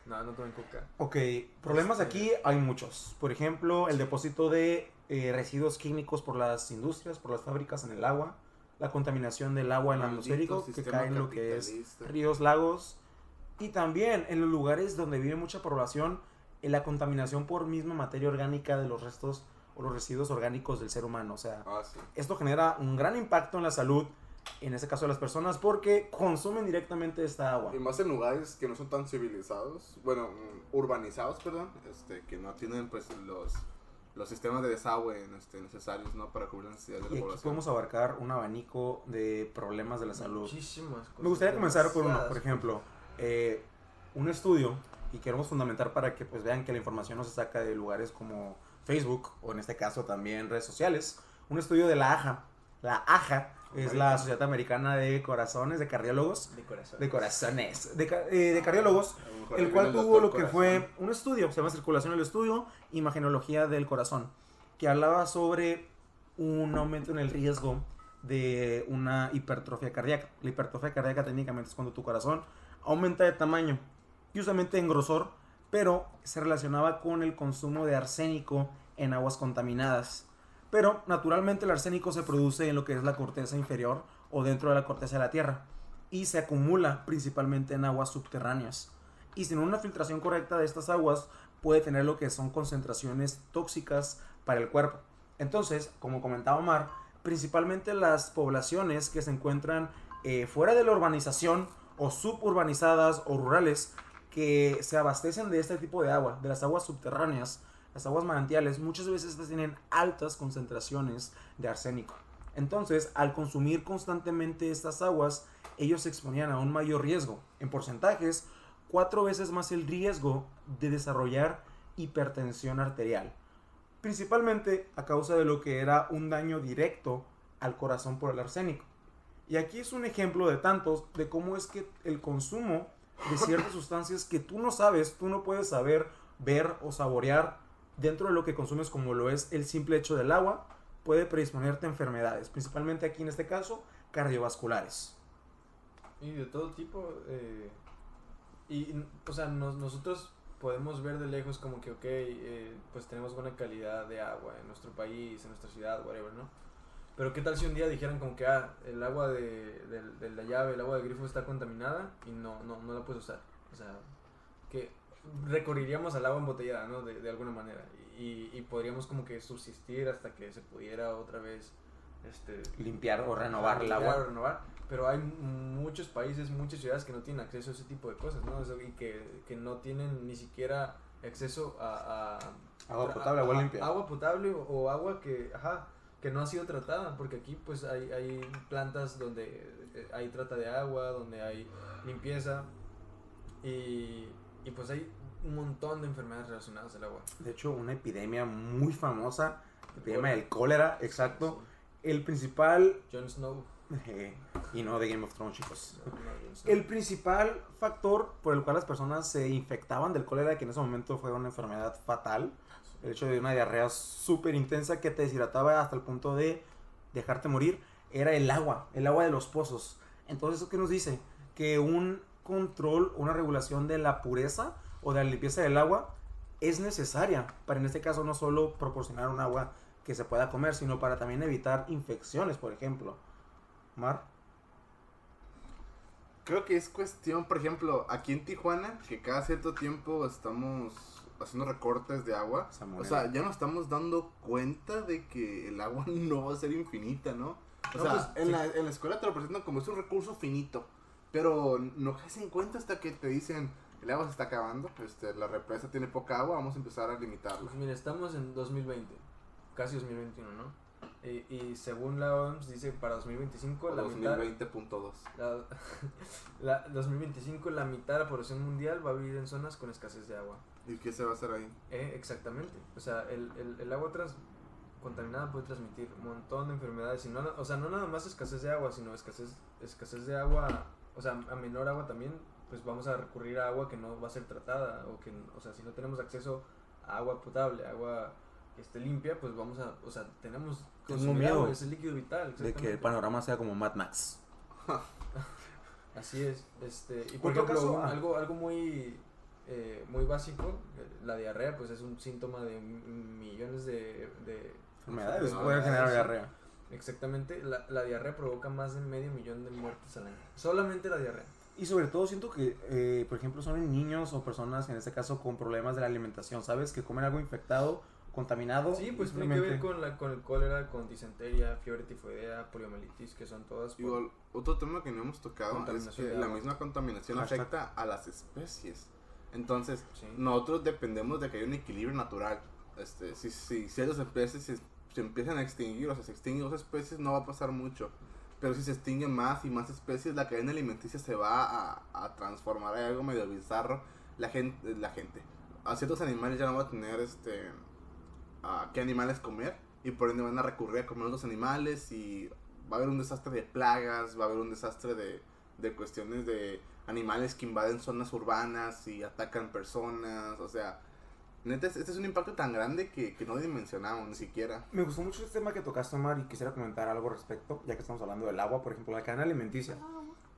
S1: No, no tomen coca.
S4: Ok, problemas
S1: Este-
S4: aquí hay muchos. Por ejemplo, el depósito de eh, residuos químicos por las industrias, por las fábricas en el agua, la contaminación del agua en el atmosférico que cae en lo que es ríos, lagos y también en los lugares donde vive mucha población, en la contaminación por misma materia orgánica de los restos o los residuos orgánicos del ser humano. O sea,
S2: Ah, sí.
S4: esto genera un gran impacto en la salud, en este caso de las personas, porque consumen directamente esta agua.
S2: Y más en lugares que no son tan civilizados, bueno, mm, urbanizados, perdón, este, que no tienen pues los, los sistemas de desagüe este, necesarios, ¿no? Para cubrir las necesidades de
S4: Y
S2: la
S4: aquí
S2: población.
S4: podemos abarcar un abanico de problemas de la salud.
S1: Muchísimas cosas.
S4: Me gustaría comenzar por uno, por ejemplo, eh, un estudio, y queremos fundamentar para que pues vean que la información no se saca de lugares como Facebook, o en este caso también redes sociales, un estudio de la AJA. La AJA es la Sociedad Americana de Corazones, de Cardiólogos,
S1: De corazón.
S4: de corazones, de, eh, de cardiólogos, el cual tuvo lo que
S2: Corazón.
S4: fue un estudio, se llama Circulación del Estudio, Imagenología del Corazón, que hablaba sobre un aumento en el riesgo de una hipertrofia cardíaca. La hipertrofia cardíaca técnicamente es cuando tu corazón aumenta de tamaño y usualmente en grosor, pero se relacionaba con el consumo de arsénico en aguas contaminadas. Pero naturalmente el arsénico se produce en lo que es la corteza inferior o dentro de la corteza de la tierra y se acumula principalmente en aguas subterráneas. Y sin una filtración correcta de estas aguas puede tener lo que son concentraciones tóxicas para el cuerpo. Entonces, como comentaba Omar, principalmente las poblaciones que se encuentran eh, fuera de la urbanización o suburbanizadas o rurales que se abastecen de este tipo de agua, de las aguas subterráneas, las aguas manantiales, muchas veces estas tienen altas concentraciones de arsénico. Entonces, al consumir constantemente estas aguas, ellos se exponían a un mayor riesgo. En porcentajes, cuatro veces más el riesgo de desarrollar hipertensión arterial. Principalmente a causa de lo que era un daño directo al corazón por el arsénico. Y aquí es un ejemplo de tantos de cómo es que el consumo de ciertas sustancias que tú no sabes, tú no puedes saber, ver o saborear dentro de lo que consumes como lo es el simple hecho del agua, puede predisponerte a enfermedades, principalmente aquí en este caso, cardiovasculares.
S1: Y de todo tipo. eh, y, o sea, nos- nosotros podemos ver de lejos como que, ok, eh, pues tenemos buena calidad de agua en nuestro país, en nuestra ciudad, whatever, ¿no? Pero qué tal si un día dijeran como que, ah, el agua de, del- de la llave, el agua de grifo está contaminada y no, no, no la puedes usar. O sea, que recorreríamos al agua embotellada, ¿no? De, de alguna manera. Y, y podríamos como que subsistir hasta que se pudiera otra vez, este,
S4: Limpiar o renovar el agua.
S1: o renovar, pero hay muchos países, muchas ciudades que no tienen acceso a ese tipo de cosas, ¿no? O sea, y que, que no tienen ni siquiera acceso a... a-
S4: Agua
S1: a-
S4: potable, agua limpia.
S1: Agua potable o, o agua que, ajá, que no ha sido tratada, porque aquí pues hay, hay plantas donde eh, hay trata de agua, donde hay limpieza y, y pues hay un montón de enfermedades relacionadas al agua.
S4: De hecho, una epidemia muy famosa, epidemia del cólera, exacto. El principal.
S1: Jon Snow.
S4: y no de Game of Thrones, chicos.
S1: No, no.
S4: El principal factor por el cual las personas se infectaban del cólera, que en ese momento fue una enfermedad fatal, el hecho de una diarrea súper intensa que te deshidrataba hasta el punto de dejarte morir, era el agua, el agua de los pozos. Entonces, ¿eso qué nos dice? Que un control, una regulación de la pureza o de la limpieza del agua es necesaria para en este caso no solo proporcionar un agua que se pueda comer, sino para también evitar infecciones, por ejemplo. Mar.
S2: Creo que es cuestión, por ejemplo, aquí en Tijuana, que cada cierto tiempo estamos haciendo recortes de agua. O sea, ya nos estamos dando cuenta de que el agua no va a ser infinita, ¿no? O
S1: No,
S2: sea,
S1: pues,
S2: en,
S1: sí.
S2: la, en la escuela te lo presentan como es un recurso finito. Pero no caes en cuenta hasta que te dicen, el agua se está acabando, este, la represa tiene poca agua, vamos a empezar a limitarla.
S1: Pues mira, estamos en 2020, casi 2021, ¿no? Y, y según la OMS dice para 2025
S2: O
S1: la mitad
S2: 2020.2.
S1: la, la 2025 la mitad de la población mundial va a vivir en zonas con escasez de agua.
S2: ¿Y qué se va a hacer ahí?
S1: Eh, exactamente. O sea, el, el, el agua tras, contaminada puede transmitir un montón de enfermedades. Y no, o sea, no nada más escasez de agua, sino escasez, escasez de agua, o sea, a menor agua también, pues vamos a recurrir a agua que no va a ser tratada. O que, o sea, si no tenemos acceso a agua potable, agua que esté limpia, pues vamos a, o sea, tenemos
S4: Tengo miedo
S1: agua, es el líquido vital.
S4: De que el panorama sea como Mad Max.
S1: Así es. Este, y por ejemplo,
S4: caso,
S1: un-
S4: ah.
S1: algo, algo muy, eh, muy básico, eh, la diarrea, pues es un síntoma de millones de, de
S4: Enfermedades
S2: No,
S1: no,
S4: generar
S1: sí.
S4: diarrea.
S1: Exactamente, la, la diarrea provoca más de medio millón de muertes al año. Solamente la diarrea.
S4: Y sobre todo siento que, eh, por ejemplo, son en niños o personas, en este caso, con problemas de la alimentación, ¿sabes? Que comen algo infectado, contaminado.
S1: Sí, pues tiene que ver con, la, con el cólera, con disentería, fiebre tifoidea, poliomielitis, que son todas. por-
S2: Igual, otro tema que no hemos tocado es que la misma contaminación
S4: Hashtag.
S2: afecta a las especies. Entonces,
S1: Sí.
S2: nosotros dependemos de que haya un equilibrio natural. Este, si, si ciertas especies se, se empiezan a extinguir, o sea, se extinguen dos especies, no va a pasar mucho. Pero si se extinguen más y más especies, la cadena alimenticia se va a, a transformar en algo medio bizarro. La gente, la gente, a ciertos animales ya no va a tener este, a qué animales comer y por ende van a recurrir a comer otros animales y va a haber un desastre de plagas, va a haber un desastre de, de cuestiones de animales que invaden zonas urbanas y atacan personas, o sea, neta, este es un impacto tan grande que, que no dimensionamos ni siquiera.
S4: Me gustó mucho este tema que tocaste, Omar, y quisiera comentar algo al respecto, ya que estamos hablando del agua, por ejemplo, la cadena alimenticia.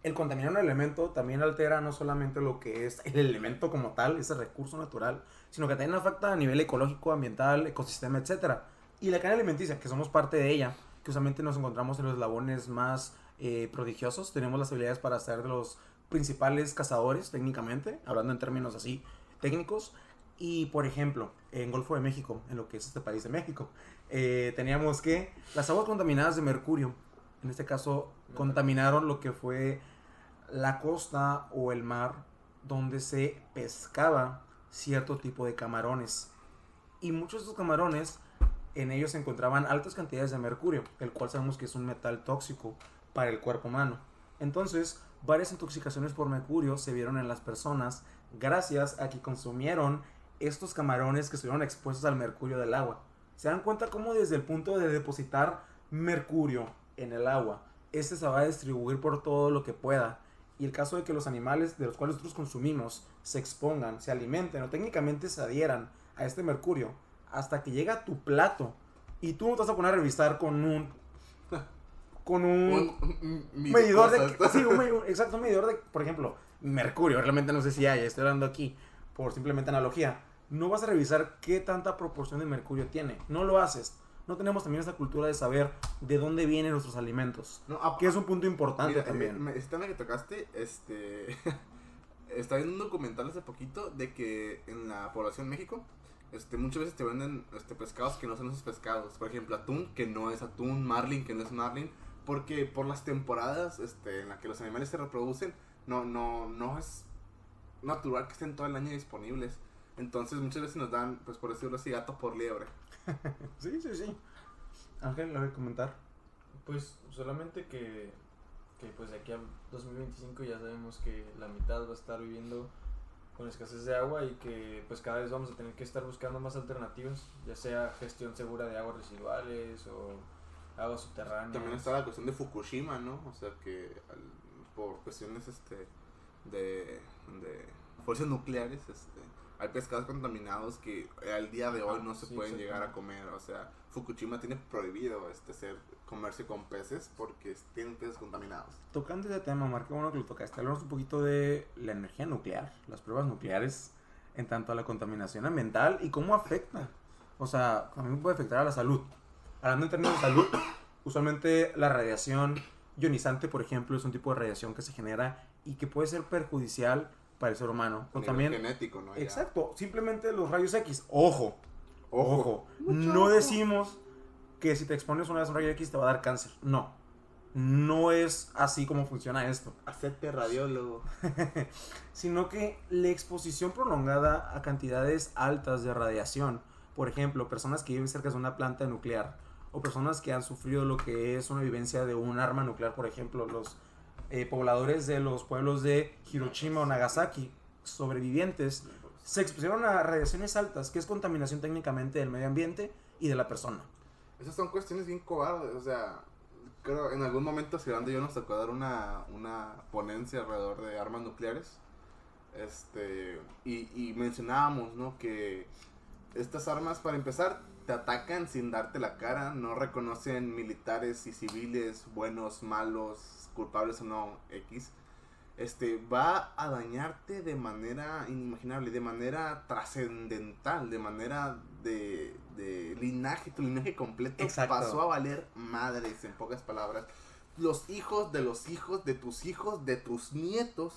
S4: El contaminar un elemento también altera no solamente lo que es el elemento como tal, ese recurso natural, sino que también afecta a nivel ecológico, ambiental, ecosistema, etc. Y la cadena alimenticia, que somos parte de ella, que usualmente nos encontramos en los eslabones más eh, prodigiosos, tenemos las habilidades para ser de los principales cazadores técnicamente, hablando en términos así técnicos. Y por ejemplo, en Golfo de México, en lo que es este país de México, eh, teníamos que las aguas contaminadas de mercurio, en este caso, contaminaron lo que fue la costa o el mar donde se pescaba cierto tipo de camarones. Y muchos de estos camarones, en ellos se encontraban altas cantidades de mercurio, el cual sabemos que es un metal tóxico para el cuerpo humano. Entonces, varias intoxicaciones por mercurio se vieron en las personas gracias a que consumieron estos camarones que estuvieron expuestos al mercurio del agua. Se dan cuenta cómo desde el punto de depositar mercurio en el agua, este se va a distribuir por todo lo que pueda. Y el caso de que los animales de los cuales nosotros consumimos se expongan, se alimenten o técnicamente se adhieran a este mercurio hasta que llega a tu plato y tú no te vas a poner a revisar con un con un, medidor de sí, un exacto, un medidor de, por ejemplo, mercurio, realmente no sé si hay, estoy hablando aquí por simplemente analogía. No vas a revisar qué tanta proporción de mercurio tiene, no lo haces. No tenemos también esa cultura de saber de dónde vienen nuestros alimentos,
S2: No, a-
S4: que es un punto importante
S2: Mira,
S4: también.
S2: eh, Esta que tocaste, este. Estaba viendo un documental hace poquito de que en la población México, este, muchas veces te venden este, pescados que no son esos pescados. Por ejemplo, atún que no es atún, marlin que no es marlin, porque por las temporadas este, en las que los animales se reproducen, no, no, no es natural que estén todo el año disponibles. Entonces muchas veces nos dan, pues por decirlo así, gato por liebre.
S4: Sí, sí, sí. Ángel, ¿lo voy a comentar?
S1: Pues solamente que, que pues de aquí a 2025 ya sabemos que la mitad va a estar viviendo con escasez de agua y que pues cada vez vamos a tener que estar buscando más alternativas, ya sea gestión segura de aguas residuales o aguas subterráneas.
S2: También está la cuestión de Fukushima, ¿no? O sea que al- por cuestiones este de, de fuerzas nucleares, este, hay pescados contaminados que al día de hoy
S1: Ah,
S2: no se
S1: sí,
S2: pueden llegar a comer. O sea, Fukushima tiene prohibido este ser comerse con peces porque tienen peces contaminados.
S4: Tocando ese tema, Mar, qué bueno que lo tocaste. Hablamos un poquito de la energía nuclear, las pruebas nucleares, en tanto a la contaminación ambiental y cómo afecta. O sea, también puede afectar a la salud. Hablando en términos de salud, usualmente la radiación ionizante, por ejemplo, es un tipo de radiación que se genera y que puede ser perjudicial para el ser humano. O también,
S2: genético, ¿no? Ya.
S4: exacto, simplemente los rayos X. Ojo,
S2: Ojo.
S4: Ojo, no decimos que si te expones una vez a un rayo X te va a dar cáncer. No. No es así como funciona esto.
S2: Hacerte radiólogo.
S4: Sino que la exposición prolongada a cantidades altas de radiación, por ejemplo, personas que viven cerca de una planta nuclear, o personas que han sufrido lo que es una vivencia de un arma nuclear, por ejemplo, los eh, pobladores de los pueblos de Hiroshima o Nagasaki, sobrevivientes, se expusieron a radiaciones altas, que es contaminación técnicamente del medio ambiente y de la persona.
S2: Esas son cuestiones bien cobardes, o sea, creo en algún momento Cirando y yo nos tocó dar una, una ponencia alrededor de armas nucleares. Este, y, y mencionábamos, ¿no? Que estas armas, para empezar, te atacan sin darte la cara, no reconocen militares y civiles, buenos, malos, culpables o no, X. Este, va a dañarte de manera inimaginable, de manera trascendental, de manera de, de linaje, tu linaje completo
S4: Exacto.
S2: pasó a valer madres, en pocas palabras. Los hijos de los hijos de tus hijos, de tus nietos,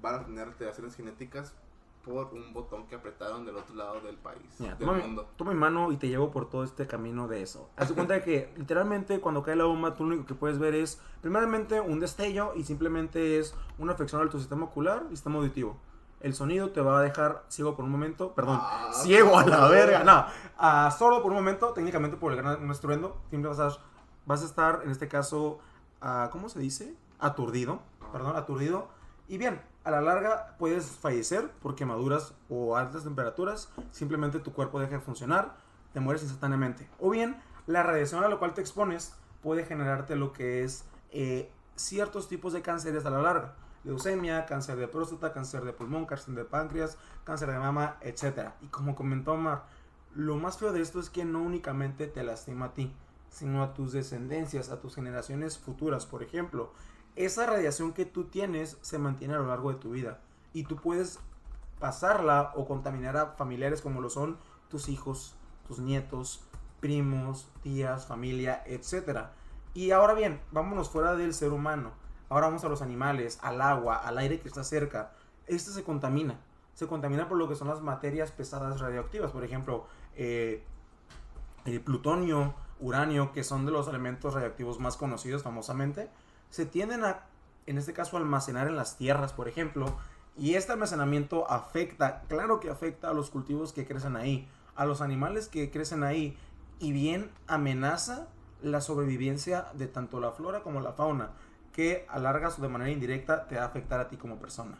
S2: van a tener alteraciones genéticas por un botón que apretaron del otro lado del país,
S4: Mira,
S2: del
S4: toma, mi-
S2: mundo.
S4: toma mi mano y te llevo por todo este camino de eso. Haz cuenta de que literalmente cuando cae la bomba, tú lo único que puedes ver es, primeramente, un destello y simplemente es una afección al tu sistema ocular y sistema auditivo. El sonido te va a dejar ciego por un momento, perdón,
S2: Ah,
S4: ciego a la verga, no, ah, sordo por un momento, técnicamente por el gran estruendo, siempre vas a, vas a estar, en este caso, ah, ¿cómo se dice? Aturdido, perdón, aturdido. Y bien, a la larga puedes fallecer por quemaduras o altas temperaturas, simplemente tu cuerpo deja de funcionar, te mueres instantáneamente. O bien, la radiación a la cual te expones puede generarte lo que es eh, ciertos tipos de cánceres a la larga. Leucemia, cáncer de próstata, cáncer de pulmón, cáncer de páncreas, cáncer de mama, etc. Y como comentó Omar, lo más feo de esto es que no únicamente te lastima a ti, sino a tus descendencias, a tus generaciones futuras. Por ejemplo, esa radiación que tú tienes se mantiene a lo largo de tu vida y tú puedes pasarla o contaminar a familiares como lo son tus hijos, tus nietos, primos, tías, familia, etc. Y ahora bien, vámonos fuera del ser humano. Ahora vamos a los animales, al agua, al aire que está cerca. Este se contamina. Se contamina por lo que son las materias pesadas radioactivas. Por ejemplo, eh, el plutonio, uranio, que son de los elementos radioactivos más conocidos famosamente, se tienden a, en este caso, almacenar en las tierras, por ejemplo. Y este almacenamiento afecta, claro que afecta a los cultivos que crecen ahí, a los animales que crecen ahí, y bien amenaza la sobrevivencia de tanto la flora como la fauna, que a largas o de manera indirecta te va a afectar a ti como persona.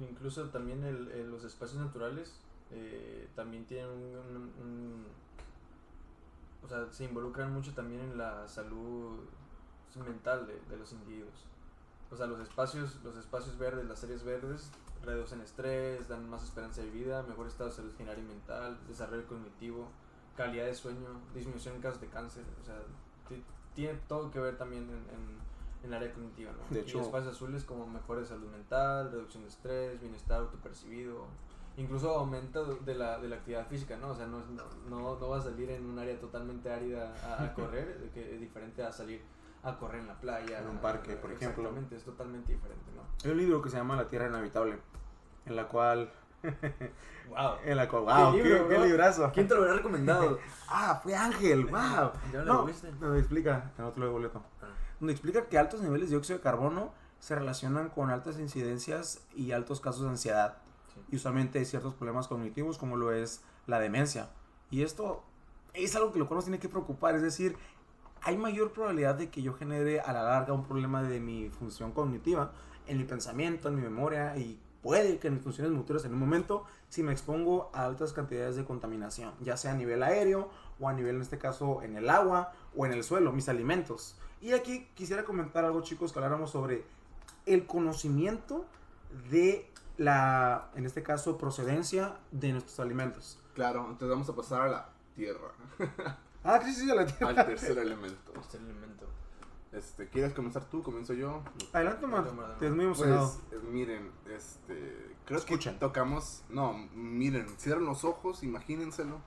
S1: Incluso también los espacios naturales eh, también tienen un- un- O sea, se involucran mucho también en la salud mental de, de los individuos. O sea, los espacios, los espacios verdes, las áreas verdes reducen estrés, dan más esperanza de vida, mejor estado de salud general y mental, desarrollo cognitivo, calidad de sueño, disminución en casos de cáncer. O sea, ti- tiene todo que ver también en, en- en el área cognitiva, ¿no?
S4: De
S1: Y espacios azules como mejora de salud mental, reducción de estrés, bienestar autopercibido, incluso aumento de la, de la actividad física, ¿no? O sea, no, no, no, vas a salir en un área totalmente árida a, a correr, que es diferente a salir a correr en la playa.
S4: En un parque, por ejemplo.
S1: Exactamente, es totalmente diferente, ¿no?
S4: Hay un libro que se llama La Tierra Inhabitable, en la cual...
S1: Wow.
S4: En la cual, wow, qué,
S1: libro,
S4: qué
S1: bro?
S4: librazo.
S1: ¿Quién te lo hubiera recomendado?
S4: Ah, fue Ángel, wow.
S1: ¿Ya lo
S4: No,
S1: viste?
S4: donde explica, en otro boleto,
S1: Ah.
S4: donde explica que altos niveles de dióxido de carbono se relacionan con altas incidencias y altos casos de ansiedad.
S1: Sí.
S4: Y usualmente hay ciertos problemas cognitivos como lo es la demencia. Y esto es algo que lo cual nos tiene que preocupar, es decir, hay mayor probabilidad de que yo genere a la larga un problema de mi función cognitiva, en mi pensamiento, en mi memoria y puede que en mis funciones motoras en un momento si me expongo a altas cantidades de contaminación, ya sea a nivel aéreo o a nivel en este caso en el agua o en el suelo, mis alimentos. Y aquí quisiera comentar algo chicos que habláramos sobre el conocimiento de la, en este caso, procedencia de nuestros alimentos.
S2: Claro, entonces vamos a pasar a la tierra,
S4: Ah, sí, sí, a la tierra.
S2: al tercer elemento.
S1: Este elemento.
S2: Este, ¿quieres comenzar tú? ¿Comienzo yo?
S4: Adelante, Omar. Te es muy emocionado.
S2: Pues, eh, miren, este, creo
S4: Escuchen.
S2: que tocamos, no, miren, cierren los ojos, imagínenselo.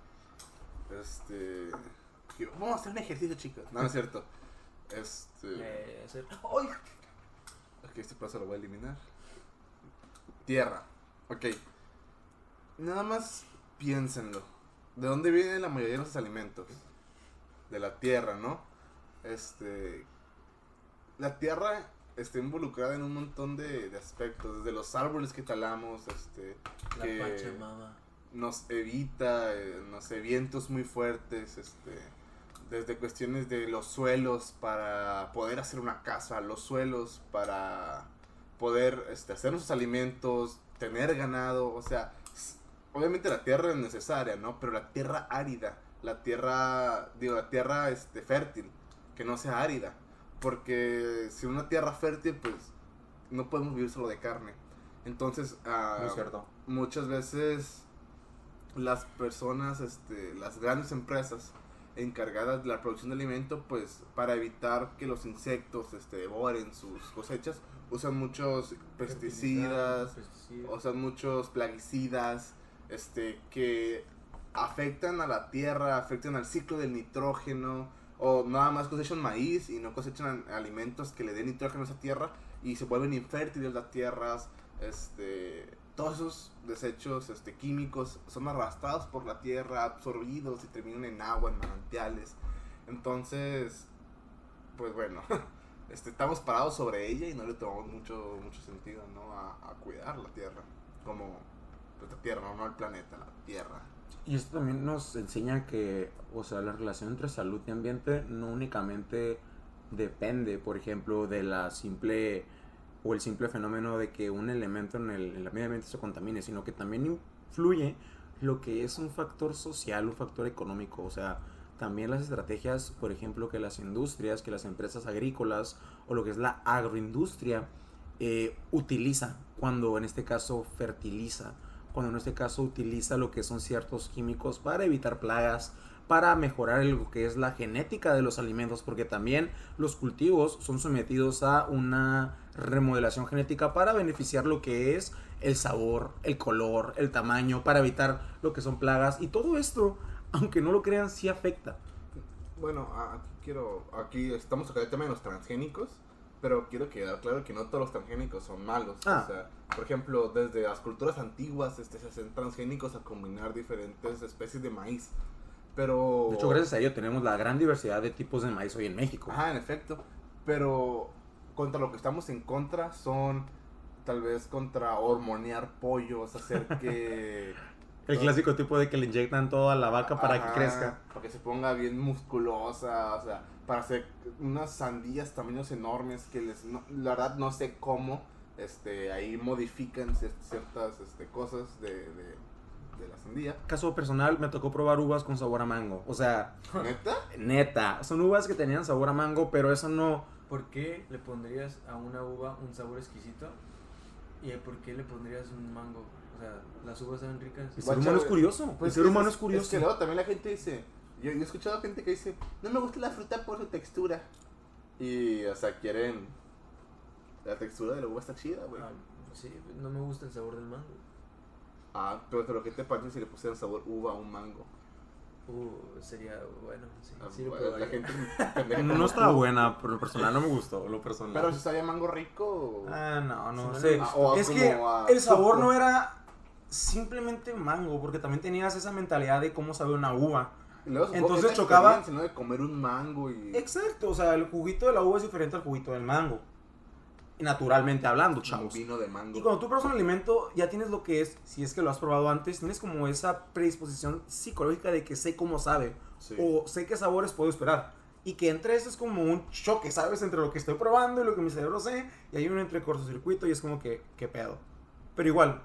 S2: Este, vamos a hacer un ejercicio, chicos. No, no es cierto. Este,
S1: Eh, hacer- ¡Ay!
S2: ok, este paso lo voy a eliminar. Tierra, ok. Nada más piénsenlo. ¿De dónde vienen la mayoría de los alimentos? De la tierra, ¿no? Este, la tierra está involucrada en un montón de, de aspectos, desde los árboles que talamos, este,
S1: La
S2: que
S1: Pachamama.
S2: nos evita, eh, no sé, vientos muy fuertes, este, desde cuestiones de los suelos para poder hacer una casa, los suelos para poder este, hacer nuestros alimentos, tener ganado, o sea, obviamente la tierra es necesaria, ¿no? Pero la tierra árida, la tierra, digo, la tierra este, fértil, que no sea árida, porque si una tierra fértil, pues no podemos vivir solo de carne. Entonces,
S4: Muy cierto.
S2: muchas veces las personas, este, las grandes empresas encargadas de la producción de alimento, pues para evitar que los insectos este, devoren sus cosechas, usan muchos pesticidas,
S1: Pesticidas.
S2: usan muchos plaguicidas, este, que afectan a la tierra, afectan al ciclo del nitrógeno, o nada más cosechan maíz y no cosechan alimentos que le den nitrógeno a esa tierra y se vuelven infértiles las tierras, este, todos esos desechos este, químicos son arrastrados por la tierra, absorbidos y terminan en agua, en manantiales. Entonces, pues bueno, este, estamos parados sobre ella y no le tomamos mucho, mucho sentido ¿no? a, a cuidar la tierra, como pues, la tierra, no, no el planeta, la tierra.
S4: Y esto también nos enseña que, o sea, la relación entre salud y ambiente no únicamente depende, por ejemplo, de la simple o el simple fenómeno de que un elemento en el, medio ambiente se contamine, sino que también influye lo que es un factor social, un factor económico, o sea, también las estrategias, por ejemplo, que las industrias, que las empresas agrícolas o lo que es la agroindustria eh, utiliza cuando en este caso fertiliza cuando en este caso utiliza lo que son ciertos químicos para evitar plagas, para mejorar lo que es la genética de los alimentos, porque también los cultivos son sometidos a una remodelación genética para beneficiar lo que es el sabor, el color, el tamaño, para evitar lo que son plagas. Y todo esto aunque no lo crean, sí afecta.
S2: Bueno, aquí quiero, aquí estamos tocando el tema de los transgénicos, pero quiero quedar claro que no todos los transgénicos son malos.
S4: Ah.
S2: O sea, por ejemplo, desde las culturas antiguas este, se hacen transgénicos a combinar diferentes especies de maíz. Pero...
S4: De hecho, gracias a ello tenemos la gran diversidad de tipos de maíz hoy en México.
S2: Ajá, en efecto. Pero contra lo que estamos en contra son tal vez contra hormonear pollos, hacer que...
S4: El clásico tipo de que le inyectan todo a la vaca para
S2: Ajá,
S4: que crezca.
S2: Para que se ponga bien musculosa, o sea, para hacer unas sandías tamaños enormes que les, no- la verdad no sé cómo, este, ahí modifican cier- ciertas este, cosas de, de, de la sandía.
S4: Caso personal, me tocó probar uvas con sabor a mango. O sea,
S2: ¿Neta?
S4: neta, son uvas que tenían sabor a mango, pero eso no...
S1: ¿Por qué le pondrías a una uva un sabor exquisito? ¿Y por qué le pondrías un mango? O sea, las uvas saben ricas.
S4: El ser
S2: Guacha,
S4: humano es curioso.
S2: Pues
S4: el ser
S2: es-
S4: humano es,
S2: Es
S4: curioso.
S2: que luego también la gente dice, yo, yo he escuchado gente que dice, no me gusta la fruta por su textura. Y, o sea, quieren, la textura de la uva está chida, güey.
S1: Ah, sí, no me gusta el sabor del mango.
S2: Ah, pero, pero ¿qué te parece si le pusieran sabor uva a un mango?
S1: Uh, sería bueno, sí.
S2: Ah,
S1: sí lo
S2: bueno, la gente
S4: No estaba buena, pero lo personal no me gustó. Lo personal.
S2: Pero si sabía mango rico.
S4: Ah, no, no
S1: Sí,
S4: sé.
S2: Ah,
S4: es
S2: como
S4: que
S2: a
S4: el sabor no era simplemente mango, porque también tenías esa mentalidad de cómo sabe una uva.
S2: Luego
S4: entonces chocaba-
S2: experiencia, ¿no? De comer un mango y.
S4: Exacto, o sea, el juguito de la uva es diferente al juguito del mango. Naturalmente hablando, chavos.
S2: vino de mango.
S4: Y cuando tú pruebas un alimento, ya tienes lo que es, si es que lo has probado antes, tienes como esa predisposición psicológica de que sé cómo sabe,
S2: Sí.
S4: o sé qué sabores puedo esperar. Y que entre eso es como un choque, ¿sabes? Entre lo que estoy probando y lo que mi cerebro sé, y hay un entre cortocircuito y es como que, ¿qué pedo? Pero igual,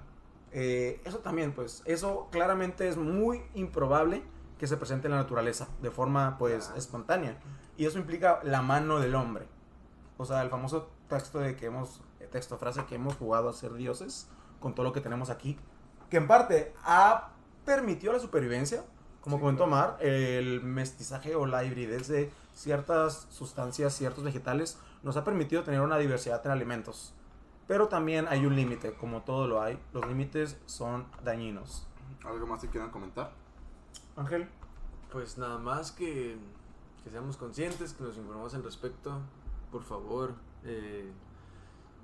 S4: eh, eso también, pues, eso claramente es muy improbable que se presente en la naturaleza de forma, pues, espontánea. Y eso implica la mano del hombre. O sea, el famoso texto de que hemos, eh, texto, frase que hemos jugado a ser dioses con todo lo que tenemos aquí, que en parte ha permitido la supervivencia, como
S2: Sí,
S4: comentó. Mar, el mestizaje o la hibridez de ciertas sustancias, ciertos vegetales, nos ha permitido tener una diversidad en alimentos. Pero también hay un límite, como todo lo hay, los límites son dañinos.
S2: ¿Algo más que quieran comentar?
S4: Ángel,
S1: Pues nada más que, que seamos conscientes, que nos informemos al respecto. Por favor, eh,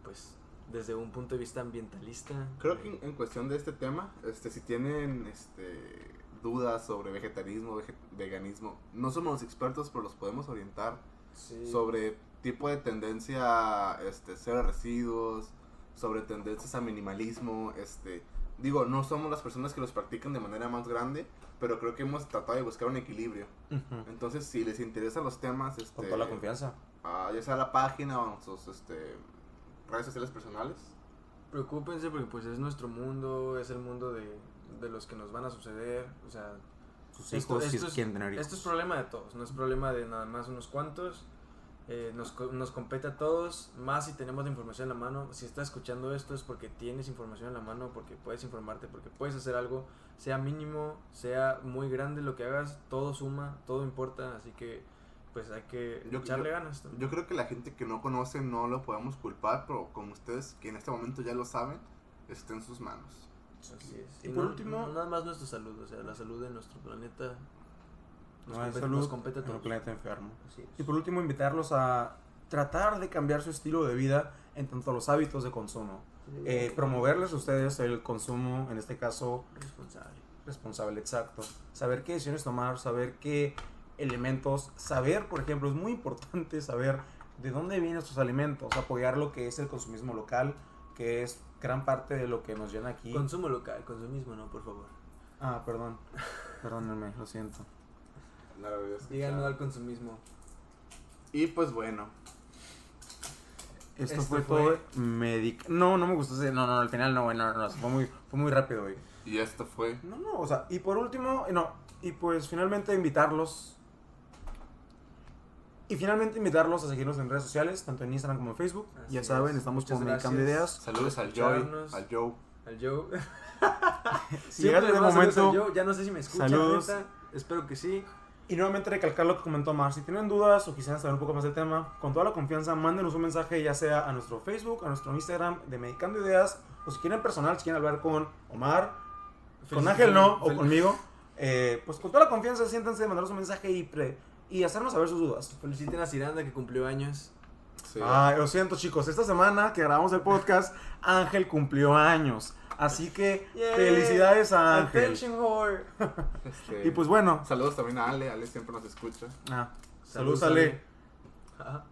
S1: pues desde un punto de vista ambientalista.
S2: Creo
S1: eh,
S2: que en, cuestión de este tema, este, si tienen este, dudas sobre vegetarismo, vege- veganismo, no somos los expertos, pero los podemos orientar
S1: sí,
S2: sobre tipo de tendencia a este, cero residuos, sobre tendencias a minimalismo, este, digo, no somos las personas que los practican de manera más grande, pero creo que hemos tratado de buscar un equilibrio. Entonces, si les interesan los temas, este,
S4: con toda la confianza.
S2: ah, ya sea la página o sus este, redes sociales personales,
S1: Preocúpense porque pues es nuestro mundo, es el mundo de, de los que nos van a suceder. O sea,
S4: Sus
S1: Esto-
S4: hijos, si
S1: esto es-
S4: quieren tener hijos.
S1: Esto es problema de todos, no es problema de nada más unos cuantos. Eh, nos, co- nos compete a todos, más si tenemos la información en la mano. Si estás escuchando esto es porque tienes información en la mano, porque puedes informarte, porque puedes hacer algo, sea mínimo, sea muy grande lo que hagas, todo suma, todo importa, así que pues hay que
S2: Yo-
S1: echarle
S2: yo-
S1: ganas.
S2: Yo creo que la gente que no conoce no lo podemos culpar, pero como ustedes que en este momento ya lo saben, está en sus manos.
S1: Así es.
S4: Y
S1: Y
S4: por
S1: no-
S4: último-
S1: nada más nuestra salud, o sea, la salud de nuestro planeta nos,
S4: No hay
S1: compete,
S4: salud
S1: nos compete a
S4: en
S1: todos.
S4: planeta enfermo. Y por último, invitarlos a tratar de cambiar su estilo de vida en tanto a los hábitos de consumo. Eh, promoverles a ustedes el consumo, en este caso,
S1: responsable.
S4: responsable, exacto. Saber qué decisiones tomar, saber qué elementos, saber, por ejemplo, es muy importante saber de dónde vienen estos alimentos, apoyar lo que es el consumismo local, que es gran parte de lo que nos llena aquí.
S1: Consumo local, consumismo no, por favor.
S4: Ah, perdón. Perdónenme, lo siento.
S2: No lo había escuchado.
S1: Digan no al consumismo.
S2: Y pues bueno,
S4: Esto
S1: Este
S4: fue,
S1: fue-
S4: todo medic... No, no me gustó ese... No, no, al final no, güey, no, no, fue muy, fue muy rápido, güey.
S2: y esto fue
S4: No, no, o sea, y por último, eh, no, y pues finalmente invitarlos. Y finalmente invitarlos a seguirnos en redes sociales, tanto en Instagram como en Facebook.
S1: Así
S4: ya saben,
S1: es.
S4: estamos
S1: gracias.
S4: Ideas.
S2: saludos al Joy, al Joe.
S1: Al Joe.
S4: Si llegaste
S1: Siempre
S4: de momento,
S1: Ya no sé si me escucha.
S4: saludos.
S1: neta. Espero que sí.
S4: Y nuevamente recalcar lo que comentó Mar, si tienen dudas o quisieran saber un poco más del tema, con toda la confianza, mándenos un mensaje ya sea a nuestro Facebook, a nuestro Instagram de Medicando Ideas, o si quieren personal, si quieren hablar con Omar, con Ángel no, o conmigo. eh, pues con toda la confianza, siéntanse, mandarnos un mensaje y, pre- y hacernos saber sus dudas.
S1: Feliciten a Ciranda que cumplió años.
S2: Sí.
S4: Ay, lo siento chicos, esta semana que grabamos el podcast, Ángel cumplió años. Así que felicidades a Ángel.
S2: Este,
S4: Y pues bueno,
S2: Saludos también a Ale, Ale siempre nos escucha.
S4: ah,
S1: Saludos,
S4: saludos Ale.
S1: Ale. Ajá.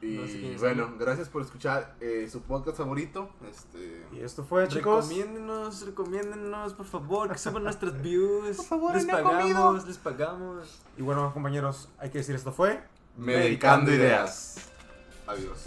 S2: Y
S1: No sé quién es
S2: bueno, gracias por escuchar eh, su podcast favorito. Este,
S4: Y esto fue chicos.
S1: Recomiéndenos, recomiéndenos, por favor, que suban nuestras views.
S3: Por favor,
S1: les
S3: no
S1: pagamos, les pagamos.
S4: Y bueno compañeros, hay que decir esto fue.
S2: Medicando Ideas. Adiós.